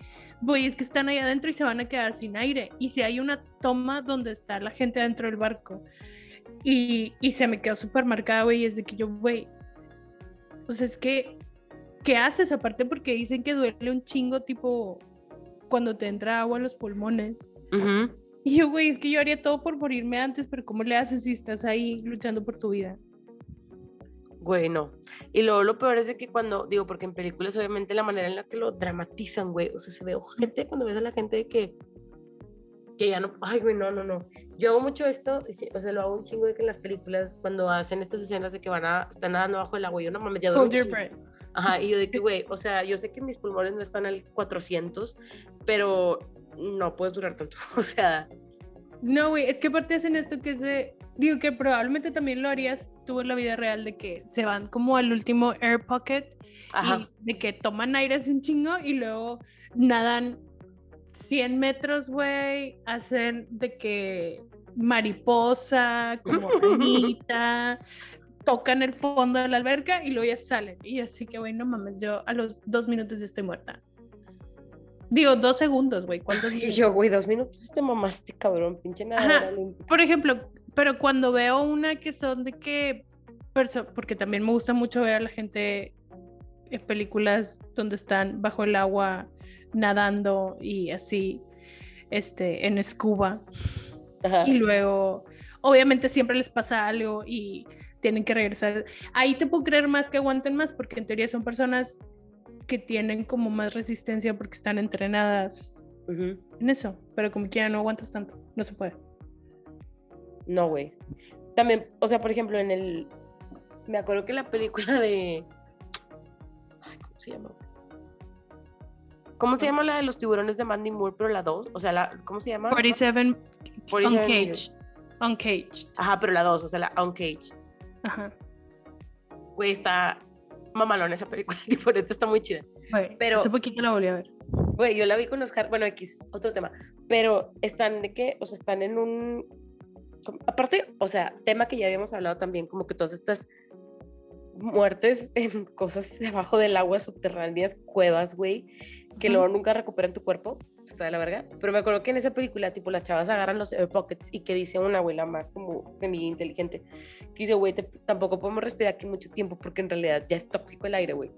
güey, es que están ahí adentro y se van a quedar sin aire. Y si hay una toma donde está la gente adentro del barco y, y se me quedó súper marcada, güey, es de que yo, güey, pues es que, ¿qué haces? Aparte porque dicen que duele un chingo, tipo, cuando te entra agua en los pulmones. Y yo, güey, es que yo haría todo por morirme antes, pero ¿cómo le haces si estás ahí luchando por tu vida? Güey, no. Y luego lo peor es de que cuando, digo, porque en películas obviamente la manera en la que lo dramatizan, güey, o sea, se ve gente cuando ves a la gente de que, que ya no, ay, güey, no, no, no. Yo hago mucho esto, o sea, lo hago un chingo de que en las películas, cuando hacen estas escenas de que van a, están nadando bajo el agua, yo no mames, ya duermo. Ajá, y yo de que, güey, o sea, yo sé que mis pulmones no están al 400, pero no puedes durar tanto, o sea. No, güey, es que aparte hacen esto que se, digo que probablemente también lo harías tú en la vida real, de que se van como al último air pocket, Ajá. Y de que toman aire hace un chingo y luego nadan 100 metros, güey, hacen de que mariposa, como anita, tocan el fondo de la alberca y luego ya salen. Y así que, güey, no mames, yo a los dos minutos ya estoy muerta. Digo, dos segundos, güey. ¿Cuántos Y yo, güey, dos minutos te mamaste, cabrón, pinche nada. Por ejemplo, pero cuando veo una que son de que. Porque también me gusta mucho ver a la gente en películas donde están bajo el agua nadando y así, este, en escuba. Y luego, obviamente siempre les pasa algo y tienen que regresar. Ahí te puedo creer más que aguanten más, porque en teoría son personas que tienen como más resistencia porque están entrenadas en eso, pero como que ya no aguantas tanto, no se puede. No, güey. También, o sea, por ejemplo, en el... Me acuerdo que la película de... Ay, ¿cómo se llama? ¿Cómo se llama la de los tiburones de Mandy Moore, pero la 2? O sea, la, ¿cómo se llama? 47, 47 Uncaged. Uncaged. Ajá, pero la 2, o sea, la Uncaged. Ajá. Güey, está mamalón esa película, tipo, está muy chida. pero hace poquito la volví a ver. Güey, yo la vi con Oscar, bueno, X, otro tema, pero están de qué, o sea, están en un aparte, o sea, tema que ya habíamos hablado también, como que todas estas muertes en cosas debajo del agua subterráneas, cuevas, güey, que luego nunca recuperan tu cuerpo, está de la verga. Pero me acuerdo que en esa película, tipo, las chavas agarran los air pockets y que dice una abuela más como semi inteligente, que dice, güey, tampoco podemos respirar aquí mucho tiempo porque en realidad ya es tóxico el aire, güey.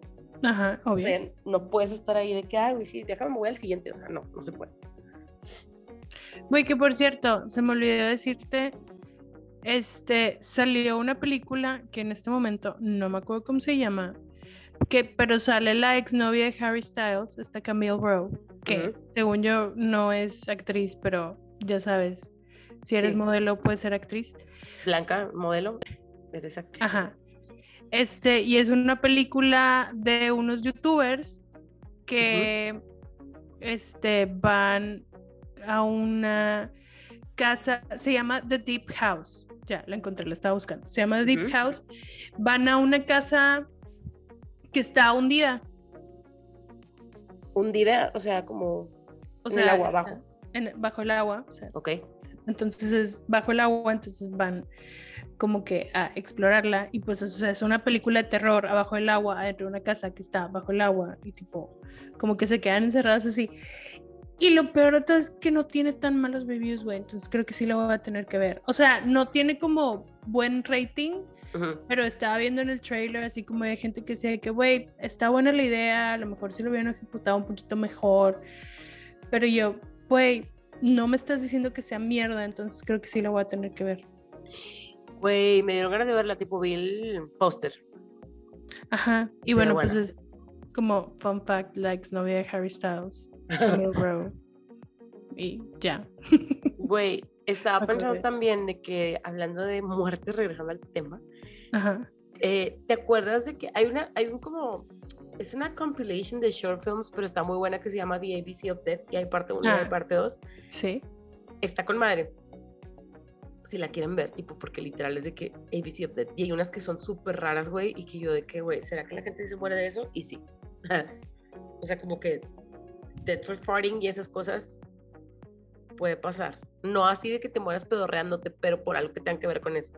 Ajá, obvio. O sea, no puedes estar ahí de que, ah, güey, sí, déjame, me voy al siguiente. O sea, no, no se puede. Güey, que por cierto, se me olvidó decirte este, salió una película que en este momento no me acuerdo cómo se llama, que, pero sale la exnovia de Harry Styles, esta Camille Rowe, que según yo no es actriz, pero ya sabes, si eres modelo puedes ser actriz. Blanca, modelo, eres actriz. Ajá. Este, y es una película de unos youtubers que este, van a una casa, se llama The Deep House ya la encontré, la estaba buscando. Se llama Deep House. Van a una casa que está hundida. Hundida, o sea, como o sea, el agua abajo. bajo el agua. O sea, ok. Entonces es bajo el agua, entonces van como que a explorarla y pues es una película de terror abajo del agua, dentro de una casa que está bajo el agua y tipo como que se quedan encerrados así. Y lo peor de todo es que no tiene tan malos reviews, güey. Entonces creo que sí lo voy a tener que ver. O sea, no tiene como buen rating, pero estaba viendo en el trailer así como de gente que decía que, güey, está buena la idea, a lo mejor sí lo hubieran ejecutado un poquito mejor. Pero yo, güey, no me estás diciendo que sea mierda, entonces creo que sí lo voy a tener que ver. Güey, me dieron ganas de verla, tipo vi el póster. Ajá, y bueno, pues es como fun fact, likes novia de Harry Styles. y ya. Güey, estaba pensando también de que hablando de muerte, regresando al tema, eh, ¿te acuerdas de que hay una, hay un como, es una compilation de short films, pero está muy buena que se llama The ABC of Death y hay parte 1 y hay ah, parte 2? Sí. Está con madre. Si la quieren ver, tipo, porque literal es de que ABC of Death. Y hay unas que son súper raras, güey, y que yo de que, güey, ¿será que la gente se muere de eso? Y sí. o sea, como que dead for farting y esas cosas puede pasar. No así de que te mueras pedorreándote, pero por algo que tenga que ver con eso.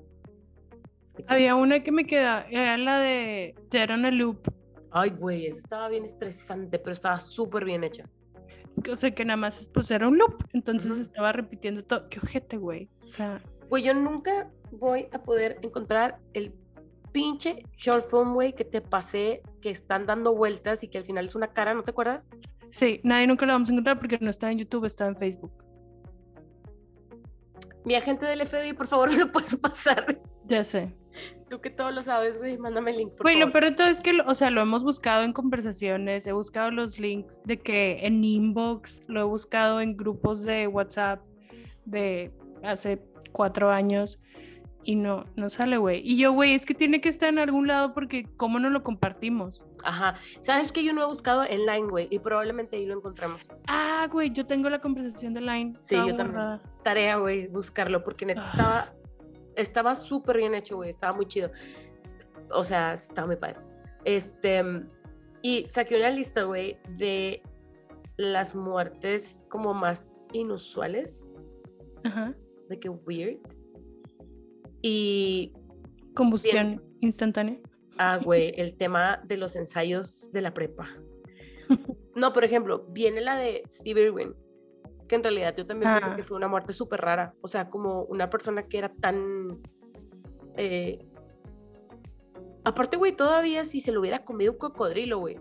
Había una que me queda, era la de Dead on a Loop. Ay, güey, esa estaba bien estresante, pero estaba súper bien hecha. O sea, que nada más pues, era un loop, entonces estaba repitiendo todo. Qué ojete, güey. O sea. Güey, yo nunca voy a poder encontrar el pinche short film, güey, que te pasé, que están dando vueltas y que al final es una cara, ¿no te acuerdas? Sí, nadie nunca lo vamos a encontrar porque no está en YouTube, está en Facebook. Mi agente del FBI, por favor, me lo puedes pasar. Ya sé. Tú que todo lo sabes, güey, mándame el link. Por Güey, lo favor. peor de todo es que, lo- o sea, lo hemos buscado en conversaciones, he buscado los links de que en inbox, lo he buscado en grupos de WhatsApp de hace cuatro años y no, no sale, güey. Y yo, güey, es que tiene que estar en algún lado porque ¿cómo no lo compartimos? Ajá. ¿Sabes que yo no he buscado en Line, güey? Y probablemente ahí lo encontramos. Ah, güey, yo tengo la conversación de Line. Sí, yo también. borrada. Tarea, güey, buscarlo, porque neta Ah. estaba, estaba súper bien hecho, güey, estaba muy chido. O sea, estaba muy padre. Este, y saqué una lista, güey, de las muertes como más inusuales, Ajá. de que weird. Y, Combustión instantánea. Ah, güey, el tema de los ensayos de la prepa. No, por ejemplo, viene la de Steve Irwin, que en realidad yo también Ah. que fue una muerte súper rara. O sea, como una persona que era tan... eh, Aparte, güey, todavía si se lo hubiera comido un cocodrilo, güey.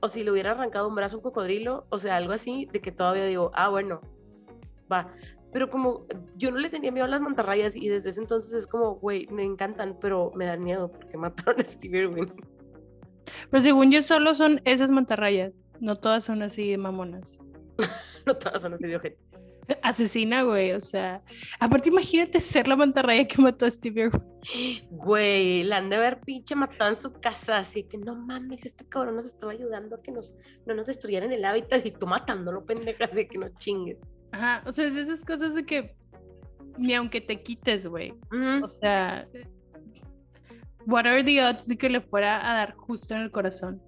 O si le hubiera arrancado un brazo a un cocodrilo, o sea, algo así, de que todavía digo, ah, bueno, va. Pero como yo no le tenía miedo a las mantarrayas y desde ese entonces es como, güey, me encantan, pero me dan miedo porque mataron a Steve Irwin. Pero según yo, solo son esas mantarrayas. No todas son así de mamonas. no todas son así de ojetes. Asesina, güey, o sea. Aparte, imagínate ser la mantarraya que mató a Steve Irwin. Güey, la han de haber pinche matado en su casa, así que no mames, este cabrón nos estaba ayudando a que nos, no nos destruyeran el hábitat y tú matándolo, pendeja, de que no chingues. Ajá, o sea, es esas cosas de que ni aunque te quites, güey. O sea, what are the odds de que le fuera a dar justo en el corazón?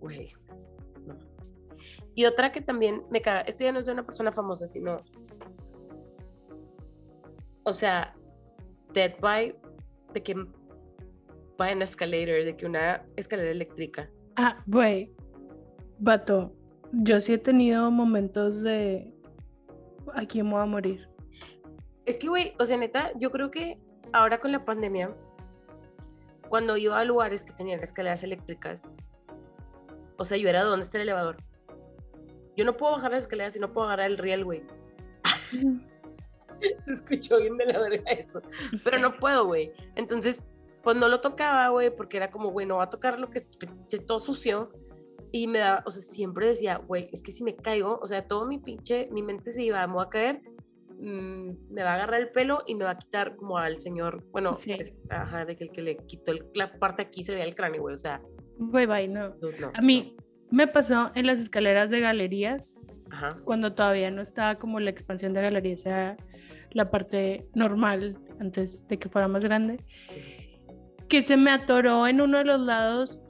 Güey. no. Y otra que también me caga, este ya no es de una persona famosa, sino. O sea, Dead by. de que. by an escalator, de que una escalera eléctrica. Ah, güey, vato, yo sí he tenido momentos de aquí me voy a morir. Es que, güey, o sea, neta, yo creo que ahora con la pandemia, cuando iba a lugares que tenían escaleras eléctricas, o sea, yo era donde está el elevador. Yo no puedo bajar las escaleras y no puedo agarrar el riel, güey. Se escuchó bien de la verga eso. Pero no puedo, güey. Entonces, pues no lo tocaba, güey, porque era como, güey, no va a tocar lo que todo sucio. Y me daba, o sea, siempre decía, güey, es que si me caigo, o sea, todo mi pinche, mi mente se iba, me voy a caer, mm, me va a agarrar el pelo y me va a quitar como al señor, bueno, Sí. es- ajá, de que el que le quitó el- la parte aquí se veía el cráneo, güey, o sea, Bye bye, no. dude, no. A mí me pasó en las escaleras de galerías, no. Ajá. cuando todavía no estaba como la expansión de galerías, era la parte normal antes de que fuera más grande, que se me atoró en uno de los lados.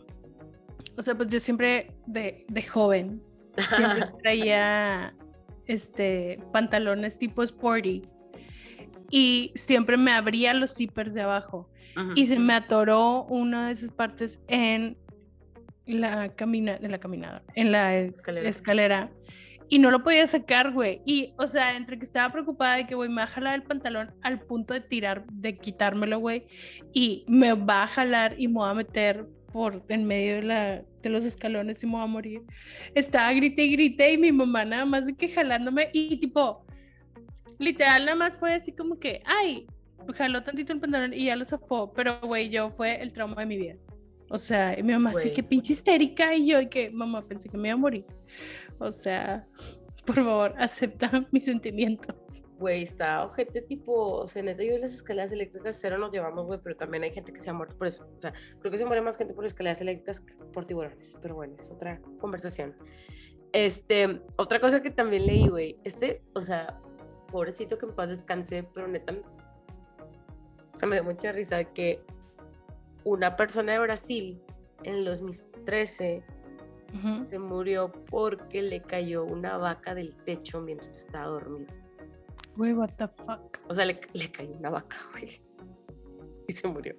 O sea, pues yo siempre de, de joven, siempre traía este pantalones tipo sporty y siempre me abría los zippers de abajo y se me atoró una de esas partes en la camina de la caminada en la es- Escalera. escalera. y no lo podía sacar, güey. Y, o sea, entre que estaba preocupada de que, güey, me va a jalar el pantalón al punto de tirar, de quitármelo, güey, y me va a jalar y me va a meter por en medio de, la, de los escalones y me va a morir. Estaba grite y grite y mi mamá nada más de que jalándome y tipo, literal nada más fue así como que, ay, jaló tantito el pantalón y ya lo zafó, pero güey, yo fue el trauma de mi vida. O sea, y mi mamá así que pinche histérica y yo y que, mamá, pensé que me iba a morir. O sea, por favor, acepta mis sentimientos. Güey, está ojete tipo, o sea, neta, yo las escaleras eléctricas cero nos llevamos, güey, pero también hay gente que se ha muerto por eso. O sea, creo que se muere más gente por escaleras eléctricas que por tiburones, pero bueno, es otra conversación. Este, otra cosa que también leí, güey, este, o sea, pobrecito que en paz descanse, pero neta, o sea, me dio mucha risa que una persona de Brasil en el 2013 Ujú. se murió porque le cayó una vaca del techo mientras estaba dormido. Güey, what the fuck. O sea, le, le cayó una vaca, güey. Y se murió.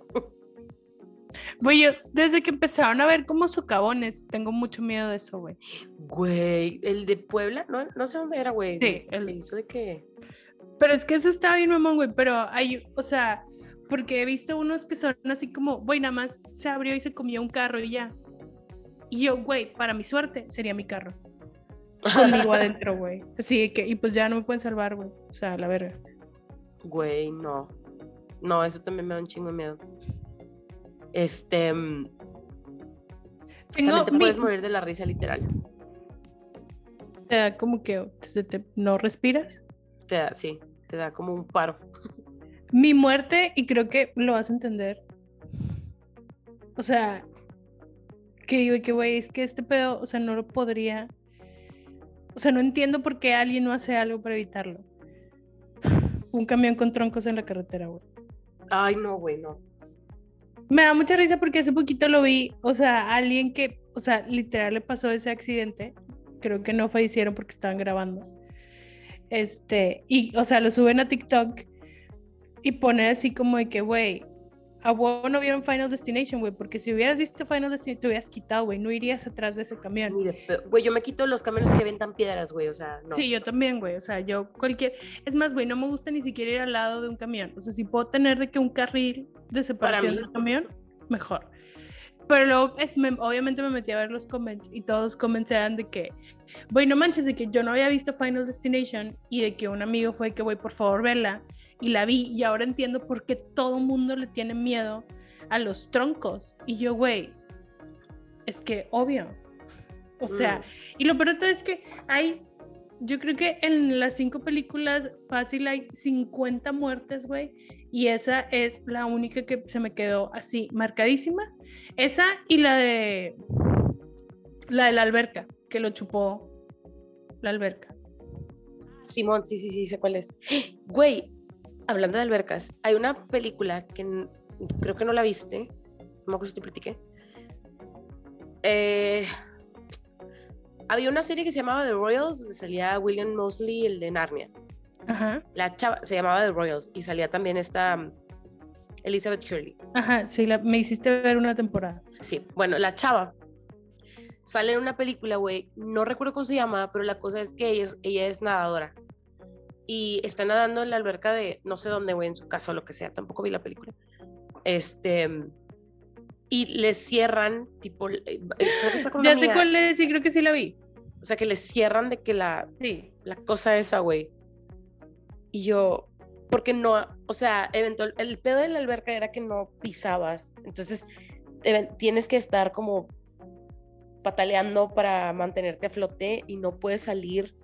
Güey, yo desde que empezaron a ver como socavones, tengo mucho miedo de eso, güey. Güey, el de Puebla, no, no sé dónde era, güey. Sí, Se hizo de que. Pero es que eso está bien, mamón, güey. Pero hay, o sea, porque he visto unos que son así como, güey, nada más se abrió y se comió un carro y ya. Y yo, güey, para mi suerte, sería mi carro. Conmigo adentro, güey. Así que, y pues ya no me pueden salvar, güey. O sea, la verga. Güey, no. No, eso también me da un chingo de miedo. Este. mm, Tengo También te mi- puedes morir de la risa, literal. te da como que te- te- no respiras. Te da, sí, te da como un paro. Mi muerte, y creo que lo vas a entender. O sea, que digo que, güey, es que este pedo, o sea, no lo podría. O sea, no entiendo por qué alguien no hace algo para evitarlo. Un camión con troncos en la carretera, güey. Ay, no, güey, no. Me da mucha risa porque hace poquito lo vi, o sea, alguien que, o sea, literal le pasó ese accidente. Creo que no fallecieron porque estaban grabando. Este, y, o sea, lo suben a TikTok y ponen así como de que, güey, a huevo no vieron Final Destination, güey, porque si hubieras visto Final Destination te hubieras quitado, güey, no irías atrás de ese camión. Güey, yo me quito los camiones que aventan piedras, güey, o sea, no. Sí, yo también, güey. O sea, yo cualquier. Es más, güey, no me gusta ni siquiera ir al lado de un camión. O sea, si puedo tener de que un carril de separación del camión, mejor. Pero luego, es, me- obviamente me metí a ver los comments y todos los comments eran de que, güey, no manches, de que yo no había visto Final Destination y de que un amigo fue que, güey, por favor, vela. Y la vi y ahora entiendo por qué todo mundo le tiene miedo a los troncos. Y yo, güey, es que obvio. O sea, Mm. y lo peor de todo es que hay, yo creo que en las cinco películas fácil hay 50 muertes, güey. Y esa es la única que se me quedó así marcadísima. Esa y la de la de la alberca, que lo chupó la alberca. Simón, sí, sí, sí, sé cuál es. Güey, hablando de albercas, hay una película que creo que no la viste. No me acuerdo si te platiqué. Eh, había una serie que se llamaba The Royals, donde salía William Mosley, el de Narnia. Ajá, La chava se llamaba The Royals y salía también esta mm, Elizabeth Shirley. ajá, sí, la- me hiciste ver una temporada. Sí, bueno, la chava sale en una película, güey, no recuerdo cómo se llama, pero la cosa es que ella es, ella es nadadora y está nadando en la alberca de no sé dónde, güey, en su casa o lo que sea, tampoco vi la película. Este, y le cierran, tipo, creo que está con una Ya sé cuál es, sí, creo que sí la vi. o sea, que le cierran de que la, Sí. la cosa esa, güey. Y yo, porque no, o sea, eventual, el pedo de la alberca era que no pisabas. Entonces, tienes que estar como pataleando para mantenerte a flote y no puedes salir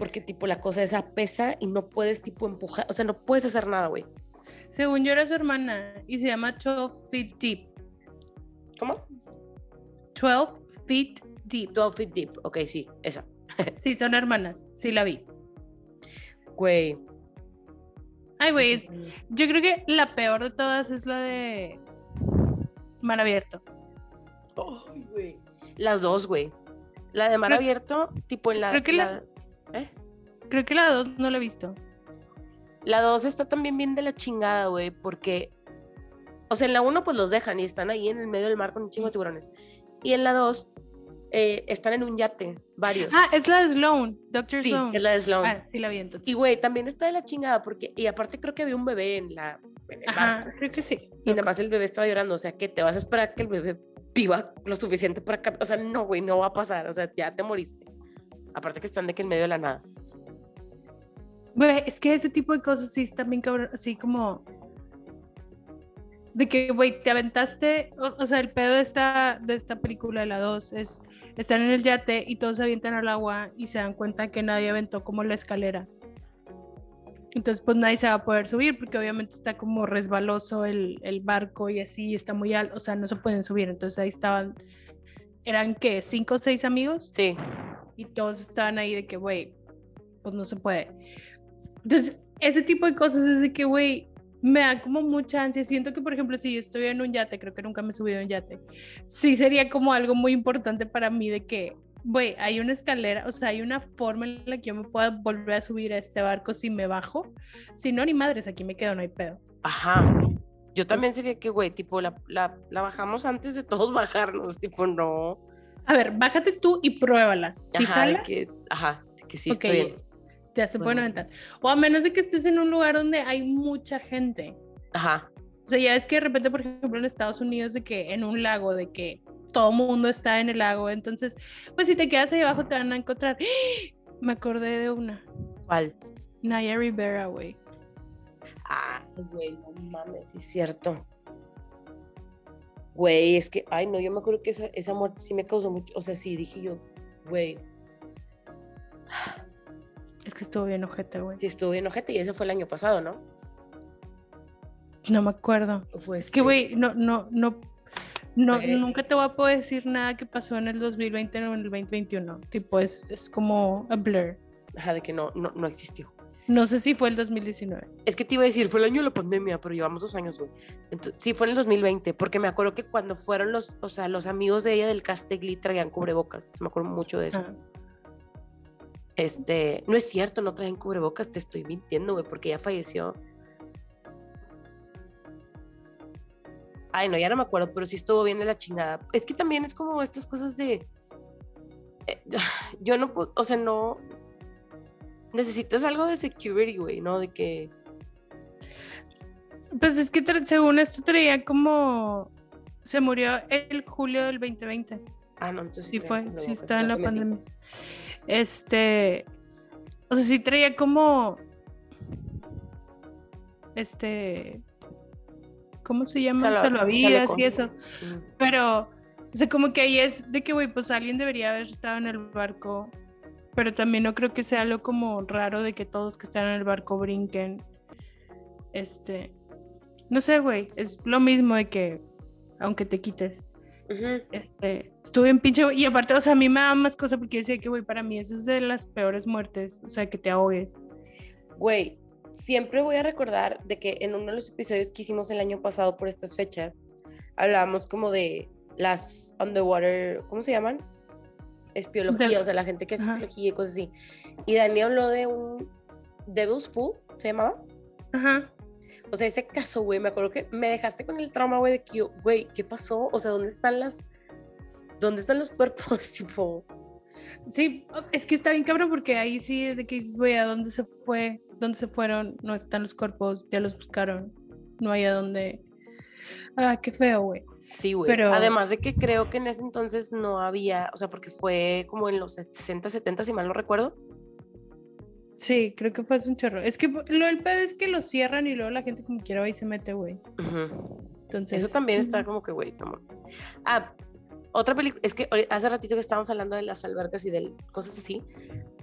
porque tipo la cosa esa pesa y no puedes tipo empujar, o sea, no puedes hacer nada, güey. Según yo era su hermana y se llama 12 Feet Deep. ¿Cómo? 12 Feet Deep. 12 feet deep, ok, sí, esa. Sí, son hermanas. Sí, la vi. Güey. Ay, güey, yo creo que la peor de todas es la de Mar Abierto. Ay, güey. Las dos, güey. La de mar Creo- abierto, tipo en la... creo que la- ¿Eh? Creo que la dos no la he visto. La 2 está también bien de la chingada, güey, porque, o sea, en la 1 pues los dejan y están ahí en el medio del mar con un chingo de tiburones. Y en la 2 están en un yate, varios. Ah, es la de Sloan, Doctor sí, Sloan. es la de Sloan. Ah, sí la vi entonces. Y, güey, también está de la chingada porque, y aparte creo que había un bebé en la... En el Ajá, barco, creo que sí. y nada más el bebé estaba llorando, o sea, que te vas a esperar que el bebé viva lo suficiente para... O sea, no, güey, no va a pasar, o sea, ya te moriste. Aparte que están de que en medio de la nada. Güey, es que ese tipo de cosas sí están bien cabrón, así como de que, güey, te aventaste, o, o sea, el pedo de esta, de esta película de la 2 es, están en el yate y todos se avientan al agua y se dan cuenta que nadie aventó como la escalera. Entonces, pues nadie se va a poder subir porque obviamente está como resbaloso el, el barco y así está muy alto, o sea, no se pueden subir. Entonces ahí estaban, eran que cinco o seis amigos Sí, y todos estaban ahí de que, güey, pues no se puede. Entonces, ese tipo de cosas es de que, güey, me da como mucha ansia. Siento que, por ejemplo, si yo estoy en un yate, creo que nunca me he subido en un yate, sí sería como algo muy importante para mí de que, güey, hay una escalera, o sea, hay una forma en la que yo me pueda volver a subir a este barco si me bajo. Si no, ni madres, aquí me quedo, no hay pedo. Ajá. Yo también sería que, güey, tipo, la, la, la bajamos antes de todos bajarnos, tipo, no. A ver, bájate tú y pruébala. Ajá, jala, que, ajá, que sí está bien. ya se pueden aventar. O a menos de que estés en un lugar donde hay mucha gente. Ajá. O sea, ya es que de repente, por ejemplo, en Estados Unidos, de que en un lago, de que todo mundo está en el lago, entonces, pues si te quedas ahí abajo te van a encontrar. Me acordé de una. ¿Cuál? Naya Rivera, güey. Ah, güey, no mames, sí es cierto. Güey, es que, ay, no, yo me acuerdo que esa, esa muerte sí me causó mucho, o sea, sí, dije yo, güey, Es que estuvo bien ojete, güey. sí estuvo bien ojete y ese fue el año pasado, ¿no? No me acuerdo. Fue Es que, este- güey, no, no, no, no, nunca te voy a poder decir nada que pasó en el 2020 o en el 2021. Tipo, es, es como a blur. Ajá, de que no, no, no existió. No sé si fue el 2019. Es que te iba a decir, fue el año de la pandemia, pero llevamos dos años, güey. Entonces, sí, fue en el 2020, porque me acuerdo que cuando fueron los, o sea, los amigos de ella del Castegli traían cubrebocas, me acuerdo mucho de eso. Ah, Este, no es cierto, no traen cubrebocas, te estoy mintiendo, güey, porque ya falleció. Ay, no, ya no me acuerdo, pero sí estuvo bien de la chingada. Es que también es como estas cosas de. eh, yo no puedo, o sea, no. Necesitas algo de security, güey, ¿no? De que. Pues es que según esto traía como... Se murió el julio del 2020. Ah, no, entonces. Sí fue, sí está en la pandemia. Este, o sea, sí traía como, este, ¿cómo se llama? Salva- Salvavidas y eso. Mm. Pero, o sea, como que ahí es de que, güey, pues alguien debería haber estado en el barco, pero también no creo que sea algo como raro de que todos que están en el barco brinquen. Este, no sé, güey, es lo mismo de que, aunque te quites. Este, estuve en pinche. Y aparte, o sea, a mí me da más cosa porque yo decía que, güey, para mí esa es de las peores muertes. O sea, que te ahogues. Güey, siempre voy a recordar de que en uno de los episodios que hicimos el año pasado por estas fechas, hablábamos como de las underwater, ¿cómo se llaman? Espiología, De- o sea, la gente que Ajá. espiología y cosas así. Y Dani habló de un Devil's Pool, ¿se llamaba? Ajá. O sea, ese caso, güey, me acuerdo que me dejaste con el trauma, güey, de que yo, güey, ¿qué pasó? O sea, ¿dónde están las, dónde están los cuerpos? tipo, Sí, es que está bien cabrón porque ahí sí es de que dices, güey, ¿a dónde se fue? ¿Dónde se fueron? No están los cuerpos, ya los buscaron. No hay a dónde. Ah, qué feo, güey. Sí, güey. Pero- Además de que creo que en ese entonces no había, o sea, porque fue como en los 60, 70, si mal no recuerdo. Sí, creo que fue hace un chorro. Es que lo del pedo es que lo cierran y luego la gente como quiera va y se mete, güey. Entonces. Eso también está como que, güey, mames. Ah, otra película, es que hace ratito que estábamos hablando de las albercas y de cosas así.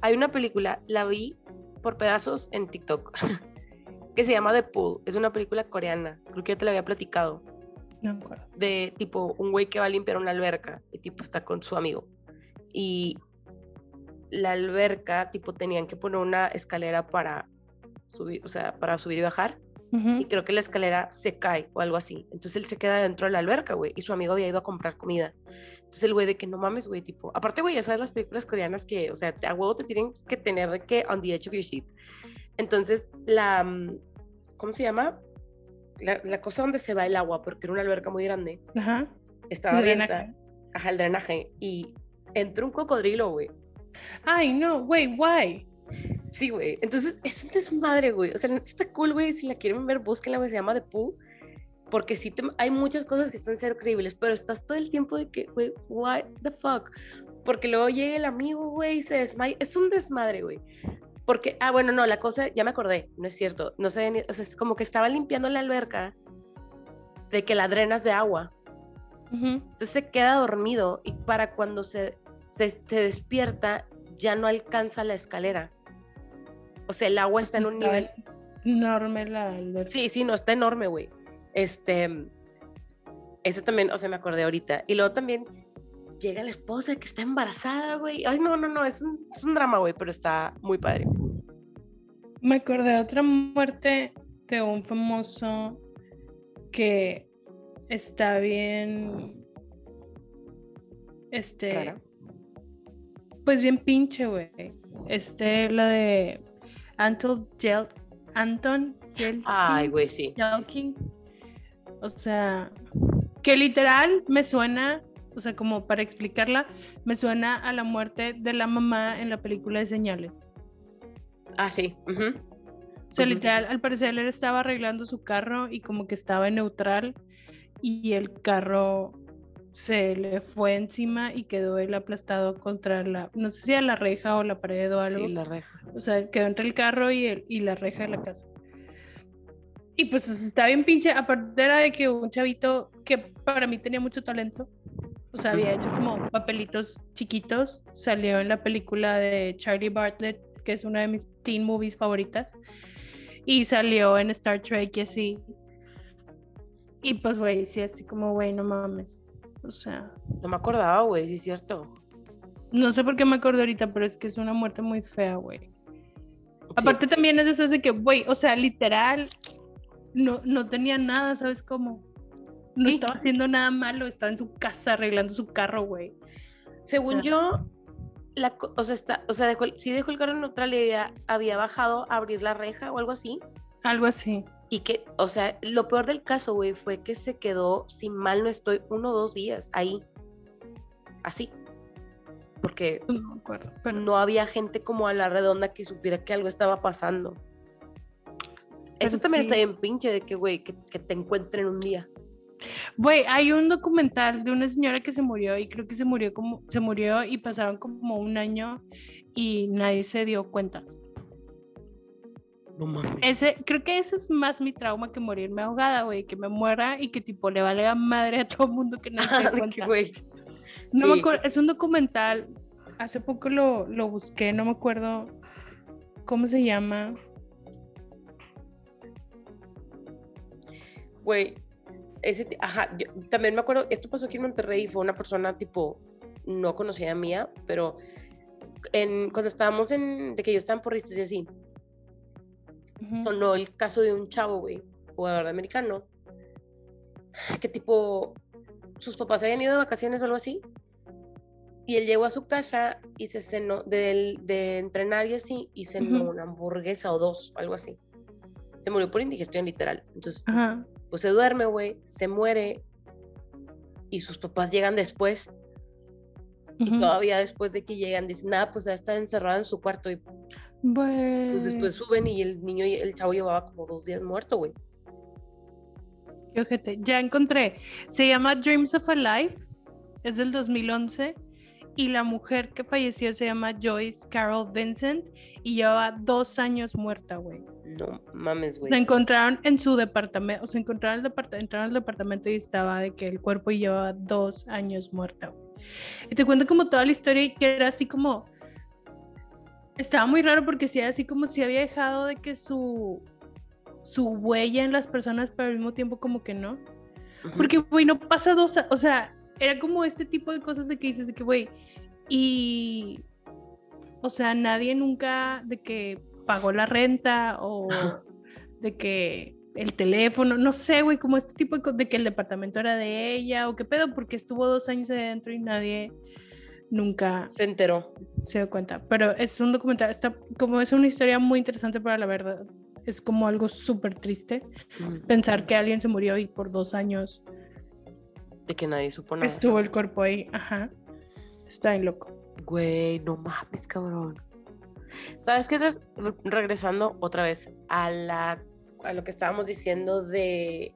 Hay una película, la vi por pedazos en TikTok, que se llama The Pool. Es una película coreana, creo que ya te la había platicado. No me acuerdo. De tipo, un güey que va a limpiar una alberca y tipo está con su amigo. Y la alberca, tipo, tenían que poner una escalera para subir, o sea, para subir y bajar y creo que la escalera se cae o algo así. Entonces él se queda dentro de la alberca, güey, y su amigo había ido a comprar comida. Entonces el güey de que no mames, güey, tipo, aparte, güey, ya sabes las películas coreanas que, o sea, a huevo te tienen que tener que on the edge of your seat. Entonces la, mm, ¿cómo se llama? La, la cosa donde se va el agua, porque era una alberca muy grande, Ajá. estaba abierta, drenaje. ajá, el drenaje, y entró un cocodrilo, güey. Ay, no, güey, why? Sí, güey. Entonces es un desmadre, güey. O sea, está cool, güey. Si la quieren ver, búsquenla, güey. Se llama The Pooh. Porque sí, te- hay muchas cosas que están ser creíbles, pero estás todo el tiempo de que, güey, what the fuck. Porque luego llega el amigo, güey, y se desmaya. Es un desmadre, güey. Porque, ah, bueno, no, la cosa, ya me acordé, no es cierto. No sé, o sea, es como que estaba limpiando la alberca de que la drenas de agua. Ujú. Entonces se queda dormido y para cuando se, se, se despierta ya no alcanza la escalera. O sea, el agua está en un nivel... Enorme la alberca. Sí, sí, no, está enorme, güey. Este... Eso también, o sea, me acordé ahorita. Y luego también llega la esposa que está embarazada, güey. Ay, no, no, no, es un, es un drama, güey, pero está muy padre. Me acordé de otra muerte de un famoso que está bien. Este. Rara. Pues bien pinche, güey. Este, la de Anton Yel Anton Yelkin. Ay, güey, sí. Yelkin. O sea, que literal me suena, o sea, como para explicarla, me suena a la muerte de la mamá en la película de Señales. Ah, sí. ujú. O sea, literal, al parecer él estaba arreglando su carro y como que estaba en neutral y el carro se le fue encima y quedó él aplastado contra la, no sé si a la reja o la pared o algo. Sí, la reja. O sea, quedó entre el carro y, el, y la reja de la casa. Y pues o sea, está bien pinche, aparte era de que un chavito que para mí tenía mucho talento, o sea, había hecho como papelitos chiquitos, salió en la película de Charlie Bartlett, que es una de mis teen movies favoritas, y salió en Star Trek y así. Y pues, güey, sí, así como, güey, no mames. O sea, No me acordaba, güey, sí es cierto. no sé por qué me acuerdo ahorita, pero es que es una muerte muy fea, güey. Sí. Aparte también es esas de que, güey, o sea, literal, no, no tenía nada, ¿sabes cómo? No Sí. estaba haciendo nada malo, estaba en su casa arreglando su carro, güey. Según sea- yo, la, o sea, está, o sea, dejó, el- sí dejó el carro neutral y había, había bajado a abrir la reja o algo así. Algo así. Y que, o sea, lo peor del caso, güey, fue que se quedó, si mal no estoy, uno o dos días ahí. Así. Porque No me acuerdo. Pero no había gente como a la redonda que supiera que algo estaba pasando. Eso también está bien pinche de que, güey, que, que te encuentren un día. Güey, hay un documental de una señora que se murió y creo que se murió como se murió y pasaron como un año y nadie se dio cuenta. No mames. Ese, creo que ese es más mi trauma que morirme ahogada, güey, que me muera y que tipo le valga madre a todo el mundo que nadie se dé que, cuenta. No me acuerdo, es un documental, hace poco lo, lo busqué, no me acuerdo cómo se llama. Güey, ese, ajá, yo también me acuerdo, esto pasó aquí en Monterrey y fue una persona tipo, no conocida mía, pero en, cuando estábamos en, de que yo estaba en porristas y así, Ujú. sonó el caso de un chavo, güey, jugador de americano, que tipo, sus papás habían ido de vacaciones o algo así, y él llegó a su casa y se cenó, de, de entrenar y así, y cenó Ujú. una hamburguesa o dos, algo así. Se murió por indigestión literal. Entonces. Pues se duerme, güey, se muere y sus papás llegan después y todavía después de que llegan dicen, nada, pues ya está encerrado en su cuarto y pues después suben y el niño, el chavo llevaba como dos días muerto, güey. qué ojete. Ya encontré. Se llama Dreams of a Life. Es del 2011. Y la mujer que falleció se llama Joyce Carol Vincent. Y llevaba dos años muerta, güey. No mames, güey. La encontraron en su departamento, o sea, encontraron el departamento, entraron al departamento y estaba de que el cuerpo llevaba dos años muerta. Y te cuento como toda la historia y que era así como, estaba muy raro porque sí, así como si había dejado de que su, su huella en las personas, pero al mismo tiempo como que no. Porque, güey, no pasa dos, o sea, era como este tipo de cosas de que dices de que, güey, y, o sea, nadie nunca de que pagó la renta o de que el teléfono, no sé, güey, como este tipo de que el departamento era de ella o qué pedo, porque estuvo dos años adentro y nadie nunca Se enteró. se dio cuenta. Pero es un documental, está, como es una historia muy interesante para la verdad, es como algo súper triste pensar que alguien se murió y por dos años De que nadie supo nada. estuvo el cuerpo ahí, ajá. Está bien loco. Güey, no mames, cabrón. ¿Sabes qué? Regresando otra vez a, la, a lo que estábamos diciendo de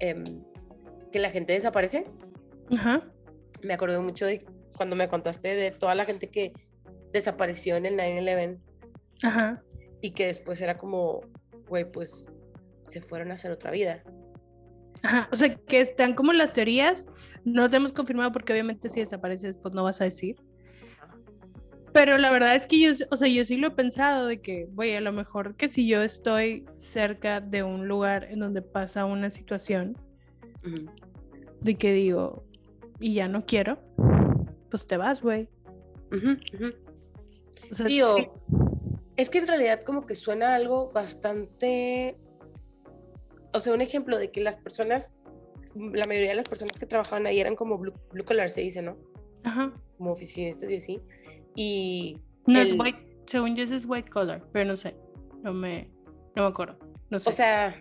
em, que la gente desaparece. Ajá. Me acordé mucho de cuando me contaste de toda la gente que desapareció en el 9-11 Ajá. y que después era como, güey, pues se fueron a hacer otra vida. Ajá. O sea, que están como las teorías, no tenemos confirmado porque obviamente si desapareces, pues no vas a decir. Pero la verdad es que yo, o sea, yo sí lo he pensado de que, güey, a lo mejor que si yo estoy cerca de un lugar en donde pasa una situación, Ujú. de que digo, y ya no quiero, pues te vas, güey. Ujú, ujú. O sea, Sí, o, Es que en realidad como que suena algo bastante, o sea, un ejemplo de que las personas, la mayoría de las personas que trabajaban ahí eran como blue, blue collar, se dice, ¿no? Ajá. Como oficinistas y así. Y No es white, según yo ese es white collar, pero no sé. No me, no me acuerdo. No sé. o sea,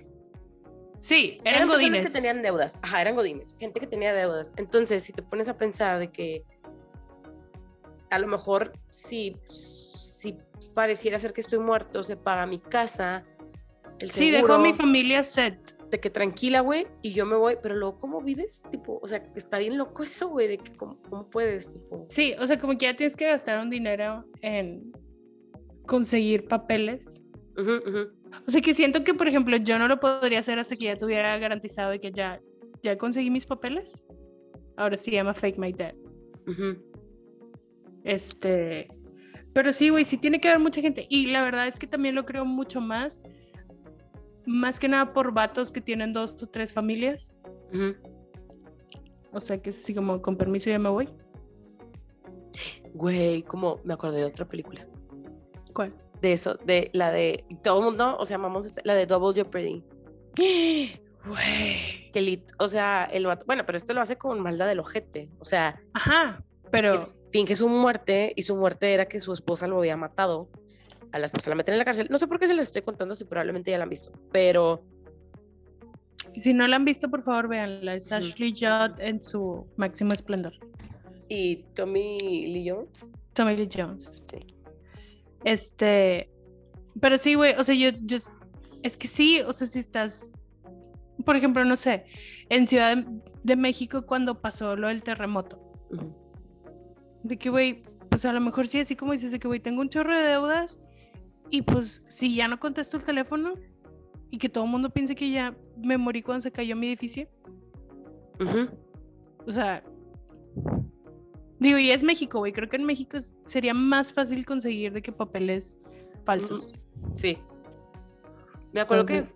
sí, eran, eran personas godines. que tenían deudas. Ajá, eran godines, gente que tenía deudas. Entonces, si te pones a pensar de que a lo mejor si, si pareciera ser que estoy muerto, se paga mi casa, el Sí, dejó a mi familia set. De que tranquila, güey, y yo me voy, pero luego, ¿cómo vives? Tipo, o sea, está bien loco eso, güey, de que cómo, cómo puedes, tipo. Sí, o sea, como que ya tienes que gastar un dinero en conseguir papeles. O sea, que siento que, por ejemplo, yo no lo podría hacer hasta que ya tuviera garantizado de que ya, ya conseguí mis papeles. Ahora sí llama Fake My Debt. Ujú. Este, pero sí, güey, sí tiene que haber mucha gente. Y la verdad es que también lo creo mucho más, más que nada por vatos que tienen dos o tres familias. O sea, que sí, como con permiso ya me voy. Güey, como me acordé de otra película. ¿Cuál? De eso, de la de todo el mundo, o sea, amamos la de Double Jeopardy. Güey. Que lit- o sea, el vato, bueno, pero esto lo hace con maldad del ojete. O sea, Ajá, pero finge su muerte y su muerte era que su esposa lo había matado. A la esposa la meten en la cárcel. No sé por qué se les estoy contando si probablemente ya la han visto, pero si no la han visto, por favor, véanla. Es. Ashley Judd en su máximo esplendor. y Tommy Lee Jones, Tommy Lee Jones. sí. Este, pero sí, güey, o sea, yo, yo, es que sí, o sea, si estás, por ejemplo, no sé, en Ciudad de, México cuando pasó lo del terremoto, de que, güey, pues a lo mejor sí, así como dices, de que, güey, tengo un chorro de deudas y pues si ya no contesto el teléfono y que todo el mundo piense que ya me morí cuando se cayó mi edificio, o sea, digo, y es México, güey, creo que en México sería más fácil conseguir de que papeles falsos. Sí. Me acuerdo Entonces-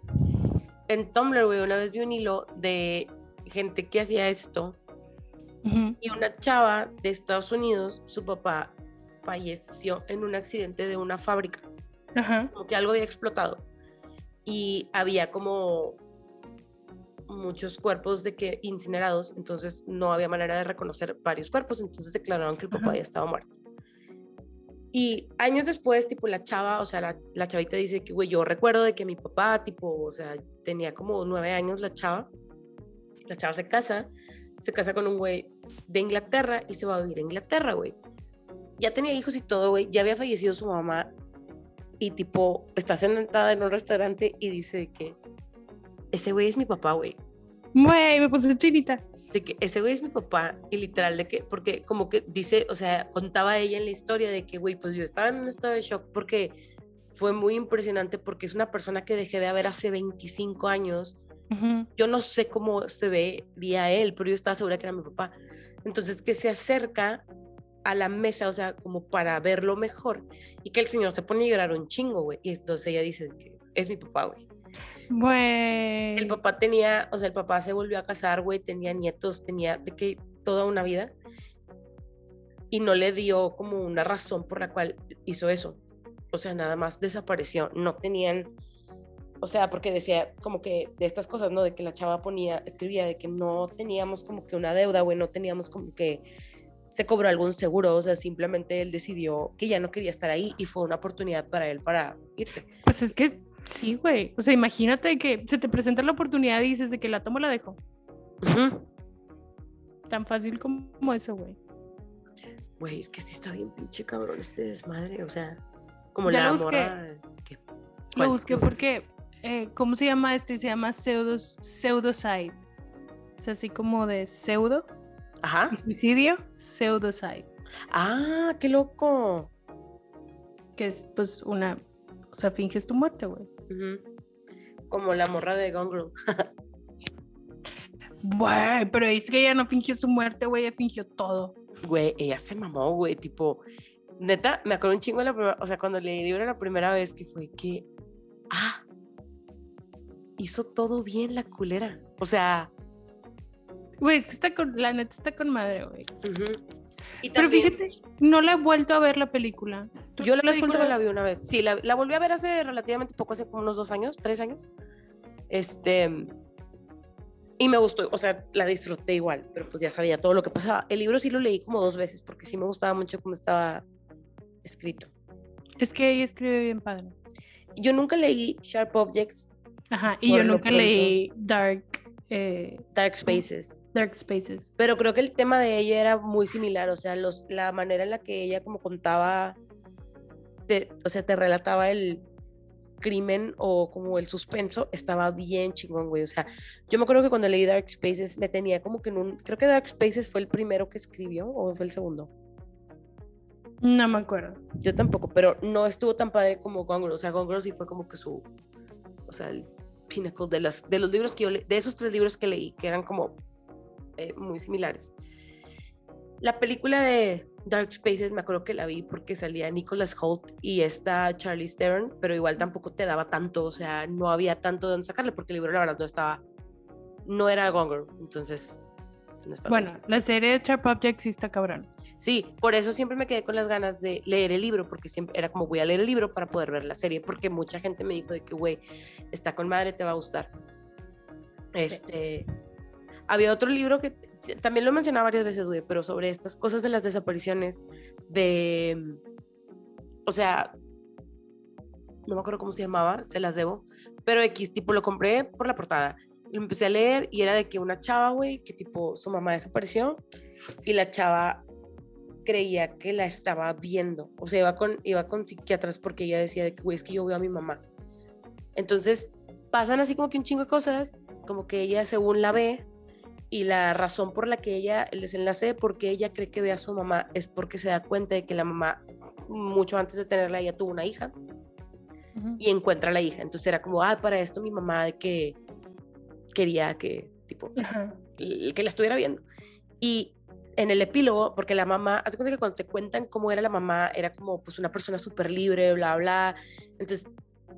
que en Tumblr, güey, una vez vi un hilo de gente que hacía esto y una chava de Estados Unidos, su papá falleció en un accidente de una fábrica, Ajá. como que algo había explotado y había como muchos cuerpos de que incinerados, entonces no había manera de reconocer varios cuerpos, entonces declararon que el papá Ajá. ya estaba muerto. Y años después, tipo, la chava, o sea, la, la chavita dice que, güey, yo recuerdo de que mi papá, tipo, o sea, tenía como nueve años la chava, la chava se casa, se casa con un güey de Inglaterra y se va a vivir a Inglaterra, güey. Ya tenía hijos y todo, güey, ya había fallecido su mamá y, tipo, está sentada en un restaurante y dice que ese güey es mi papá, güey Güey, me puse chinita. de que ese güey es mi papá y literal de que, porque como que dice, o sea, contaba ella en la historia de que, güey, pues yo estaba en un estado de shock porque fue muy impresionante porque es una persona que dejé de ver hace 25 años. Ujú. Yo no sé cómo se vería él, pero yo estaba segura que era mi papá. Entonces que se acerca a la mesa, o sea, como para verlo mejor y que el señor se pone a llorar un chingo, güey. Y entonces ella dice que es mi papá, güey. Güey. El papá tenía, o sea, el papá se volvió a casar, güey, tenía nietos, tenía de que toda una vida. Y no le dio como una razón por la cual hizo eso. O sea, nada más desapareció. No tenían, o sea, porque decía como que de estas cosas, ¿no? De que la chava ponía, escribía de que no teníamos como que una deuda, güey, no teníamos como que se cobró algún seguro, o sea, simplemente él decidió que ya no quería estar ahí y fue una oportunidad para él para irse. Pues es que sí, güey. O sea, imagínate que se te presenta la oportunidad y dices de que la tomo, la dejo. Tan fácil como eso, güey. Güey, es que sí está bien pinche cabrón este desmadre, o sea, como Ya la lo morra. Lo busqué porque, eh, ¿cómo se llama esto? Y se llama pseudos, pseudocide. Es así como de pseudo, Ajá. suicidio, pseudocide. Ah, qué loco. Que es pues una, o sea, finges tu muerte, güey. Como la morra de Gone Girl. Güey, pero es que ella no fingió su muerte, güey, ella fingió todo. Güey, ella se mamó, güey, tipo, neta, me acuerdo un chingo de la primera, o sea, cuando leí el libro la primera vez que fue que, ah, hizo todo bien la culera. O sea, Güey, es que está con, la neta está con madre, güey. Y Pero fíjate, no la he vuelto a ver la película. ¿Tú yo la película la vi una vez. Sí, la, la volví a ver hace relativamente poco, hace como unos dos años, tres años. Este. Y me gustó, o sea, la disfruté igual, pero pues ya sabía todo lo que pasaba. El libro sí lo leí como dos veces porque sí me gustaba mucho cómo estaba escrito. Es que ella escribe bien padre. Yo nunca leí Sharp Objects, Ajá, y yo nunca leí Dark, eh, Dark Spaces. Dark Spaces. Pero creo que el tema de ella era muy similar, o sea, los, la manera en la que ella como contaba, te- o sea, te relataba el crimen o como el suspenso, estaba bien chingón, güey. O sea, yo me acuerdo que cuando leí Dark Spaces me tenía como que en un, creo que Dark Spaces fue el primero que escribió o fue el segundo. No me acuerdo. Yo tampoco, pero no estuvo tan padre como Gone Girl. O sea, Gone Girl sí fue como que su, o sea, el pinnacle de, las, de los libros que yo le- de esos tres libros que leí, que eran como eh, muy similares. La película de Dark Spaces me acuerdo que la vi porque salía Nicholas Holt y esta Charlie Theron, pero igual tampoco te daba tanto, o sea, no había tanto de dónde sacarle porque el libro la verdad no estaba, no era Gone Girl, entonces no estaba Bueno, bien. la serie de Sharp Objects sí está cabrón. Sí, por eso siempre me quedé con las ganas de leer el libro, porque siempre era como voy a leer el libro para poder ver la serie, porque mucha gente me dijo de que, güey, está con madre, te va a gustar. Este, había otro libro que también lo he mencionado varias veces, güey, pero sobre estas cosas de las desapariciones, de, o sea, no me acuerdo cómo se llamaba, se las debo, pero X, tipo, lo compré por la portada. Lo empecé a leer y era de que una chava, güey, que tipo, su mamá desapareció y la chava creía que la estaba viendo. O sea, iba con, iba con psiquiatras porque ella decía de que, güey, es que yo veo a mi mamá. Entonces, pasan así como que un chingo de cosas, como que ella según la ve y la razón por la que ella, el desenlace de por qué ella cree que ve a su mamá es porque se da cuenta de que la mamá, mucho antes de tenerla, ella tuvo una hija y encuentra a la hija. Entonces era como, ah, para esto mi mamá de que quería que, tipo, Ajá. el que la estuviera viendo. Y en el epílogo, porque la mamá, haz de cuenta que cuando te cuentan cómo era la mamá, era como pues una persona súper libre, bla, bla. Entonces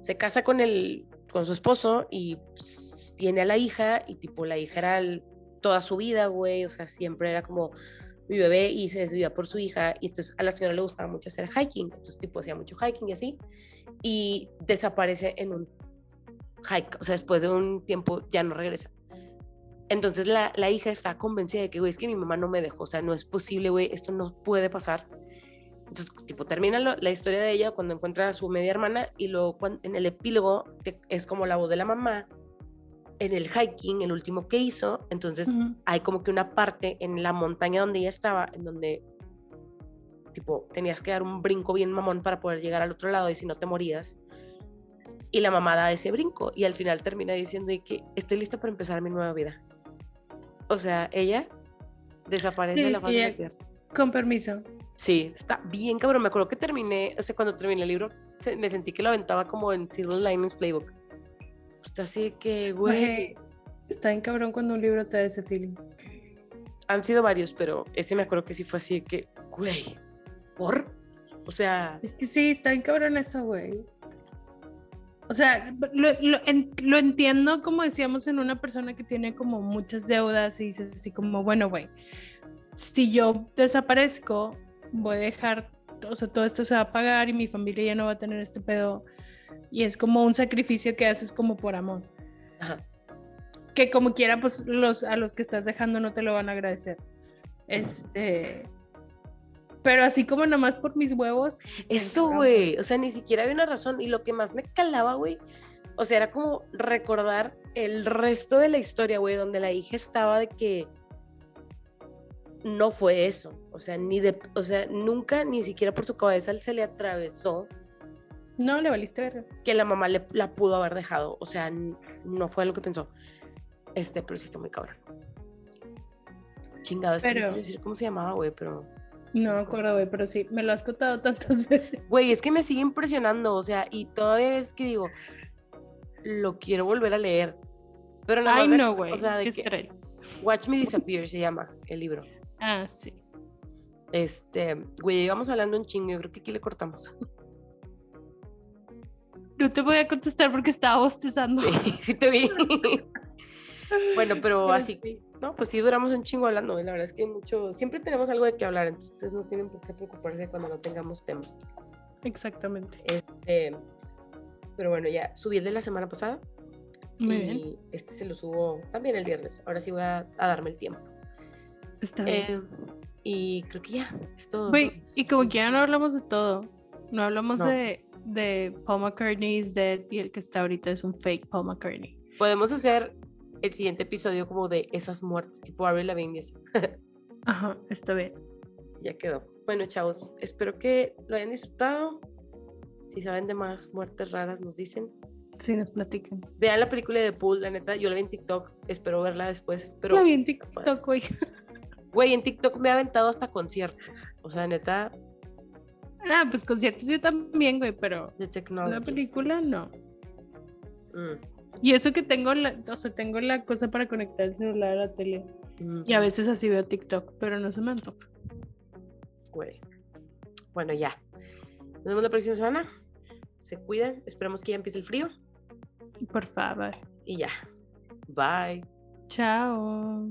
se casa con el, con su esposo y pues, tiene a la hija y tipo la hija era el- toda su vida, güey, o sea, siempre era como mi bebé y se desvivía por su hija y entonces a la señora le gustaba mucho hacer hiking, entonces tipo hacía mucho hiking y así y desaparece en un hike, o sea, después de un tiempo ya no regresa. Entonces la, la hija está convencida de que, güey, es que mi mamá no me dejó, o sea, no es posible, güey, esto no puede pasar. Entonces, tipo, termina lo- la historia de ella cuando encuentra a su media hermana y luego en el epílogo te- es como la voz de la mamá en el hiking, el último que hizo. Entonces, hay como que una parte en la montaña donde ella estaba, en donde, tipo, tenías que dar un brinco bien mamón para poder llegar al otro lado y si no te morías. Y la mamá da ese brinco y al final termina diciendo que estoy lista para empezar mi nueva vida. O sea, ella desaparece de la faz de la tierra. Con permiso. Sí, está bien cabrón. Me acuerdo que terminé, o sea, cuando terminé el libro, me sentí que lo aventaba como en Silver Linings Playbook. Está así de que, güey, Güey, Está bien cabrón cuando un libro te da ese feeling. han sido varios, pero ese me acuerdo que sí fue así de que, güey, ¿por? O sea, Es que sí, está bien cabrón eso, güey. O sea, lo, lo en- lo entiendo como decíamos en una persona que tiene como muchas deudas y dices así como, bueno, güey, si yo desaparezco, voy a dejar, o sea, todo esto se va a pagar y mi familia ya no va a tener este pedo. Y es como un sacrificio que haces como por amor. ajá. que como quiera, pues los, a los que estás dejando no te lo van a agradecer. Este. Pero así como nomás por mis huevos. Eso, güey. O sea, ni siquiera había una razón. Y lo que más me calaba, güey, o sea, era como recordar el resto de la historia, güey, donde la hija estaba de que no fue eso. O sea, ni de, o sea, nunca, ni siquiera por su cabeza se le atravesó No, le valiste verga. que la mamá le, la pudo haber dejado. O sea, no fue lo que pensó. Este, pero sí está muy cabrón. Chingado, es que Pero- quiero decir cómo se llamaba, güey, pero... No me acuerdo, güey, pero sí, me lo has contado tantas veces. Güey, es que me sigue impresionando, o sea, y todavía es que digo, lo quiero volver a leer. Pero nada Ay, no, güey. O sea, de que. Watch Me Disappear se llama el libro. Ah, sí. Este, güey, íbamos hablando un chingo, yo creo que aquí le cortamos. No te voy a contestar porque estaba bostezando. sí te vi. bueno, pero así, sí. No, pues sí duramos un chingo hablando, y la verdad es que mucho, siempre tenemos algo de qué hablar, entonces no tienen por qué preocuparse cuando no tengamos tema. Exactamente. Este, pero bueno, ya subí el de la semana pasada. Muy y bien. este se lo subo también el viernes. Ahora sí voy a, a darme el tiempo. Está bien. Eh, y creo que ya, es todo. ¿no? y como que ya no hablamos de todo. No hablamos No. de, de Paul McCartney's Dead y el que está ahorita es un fake Paul McCartney. Podemos hacer el siguiente episodio como de esas muertes, tipo Avril Lavigne y así. Ajá, está bien. ya quedó. Bueno, chavos, espero que lo hayan disfrutado. Si saben de más muertes raras, nos dicen. Sí, nos platican. Vean la película de Pool, la neta, yo la vi en TikTok, espero verla después, pero... Lo vi en TikTok, güey. Güey, en TikTok me ha aventado hasta conciertos. O sea, neta, Ah, pues conciertos yo también, güey, pero de la technology. película no. Mm, Y eso que tengo la, o sea, tengo la cosa para conectar el celular a la tele. mm, Y a veces así veo TikTok, pero no se me antoja. Güey. Bueno, ya. Nos vemos la próxima semana. Se cuidan. Esperamos que ya empiece el frío. Por favor. Y ya. Bye. Chao.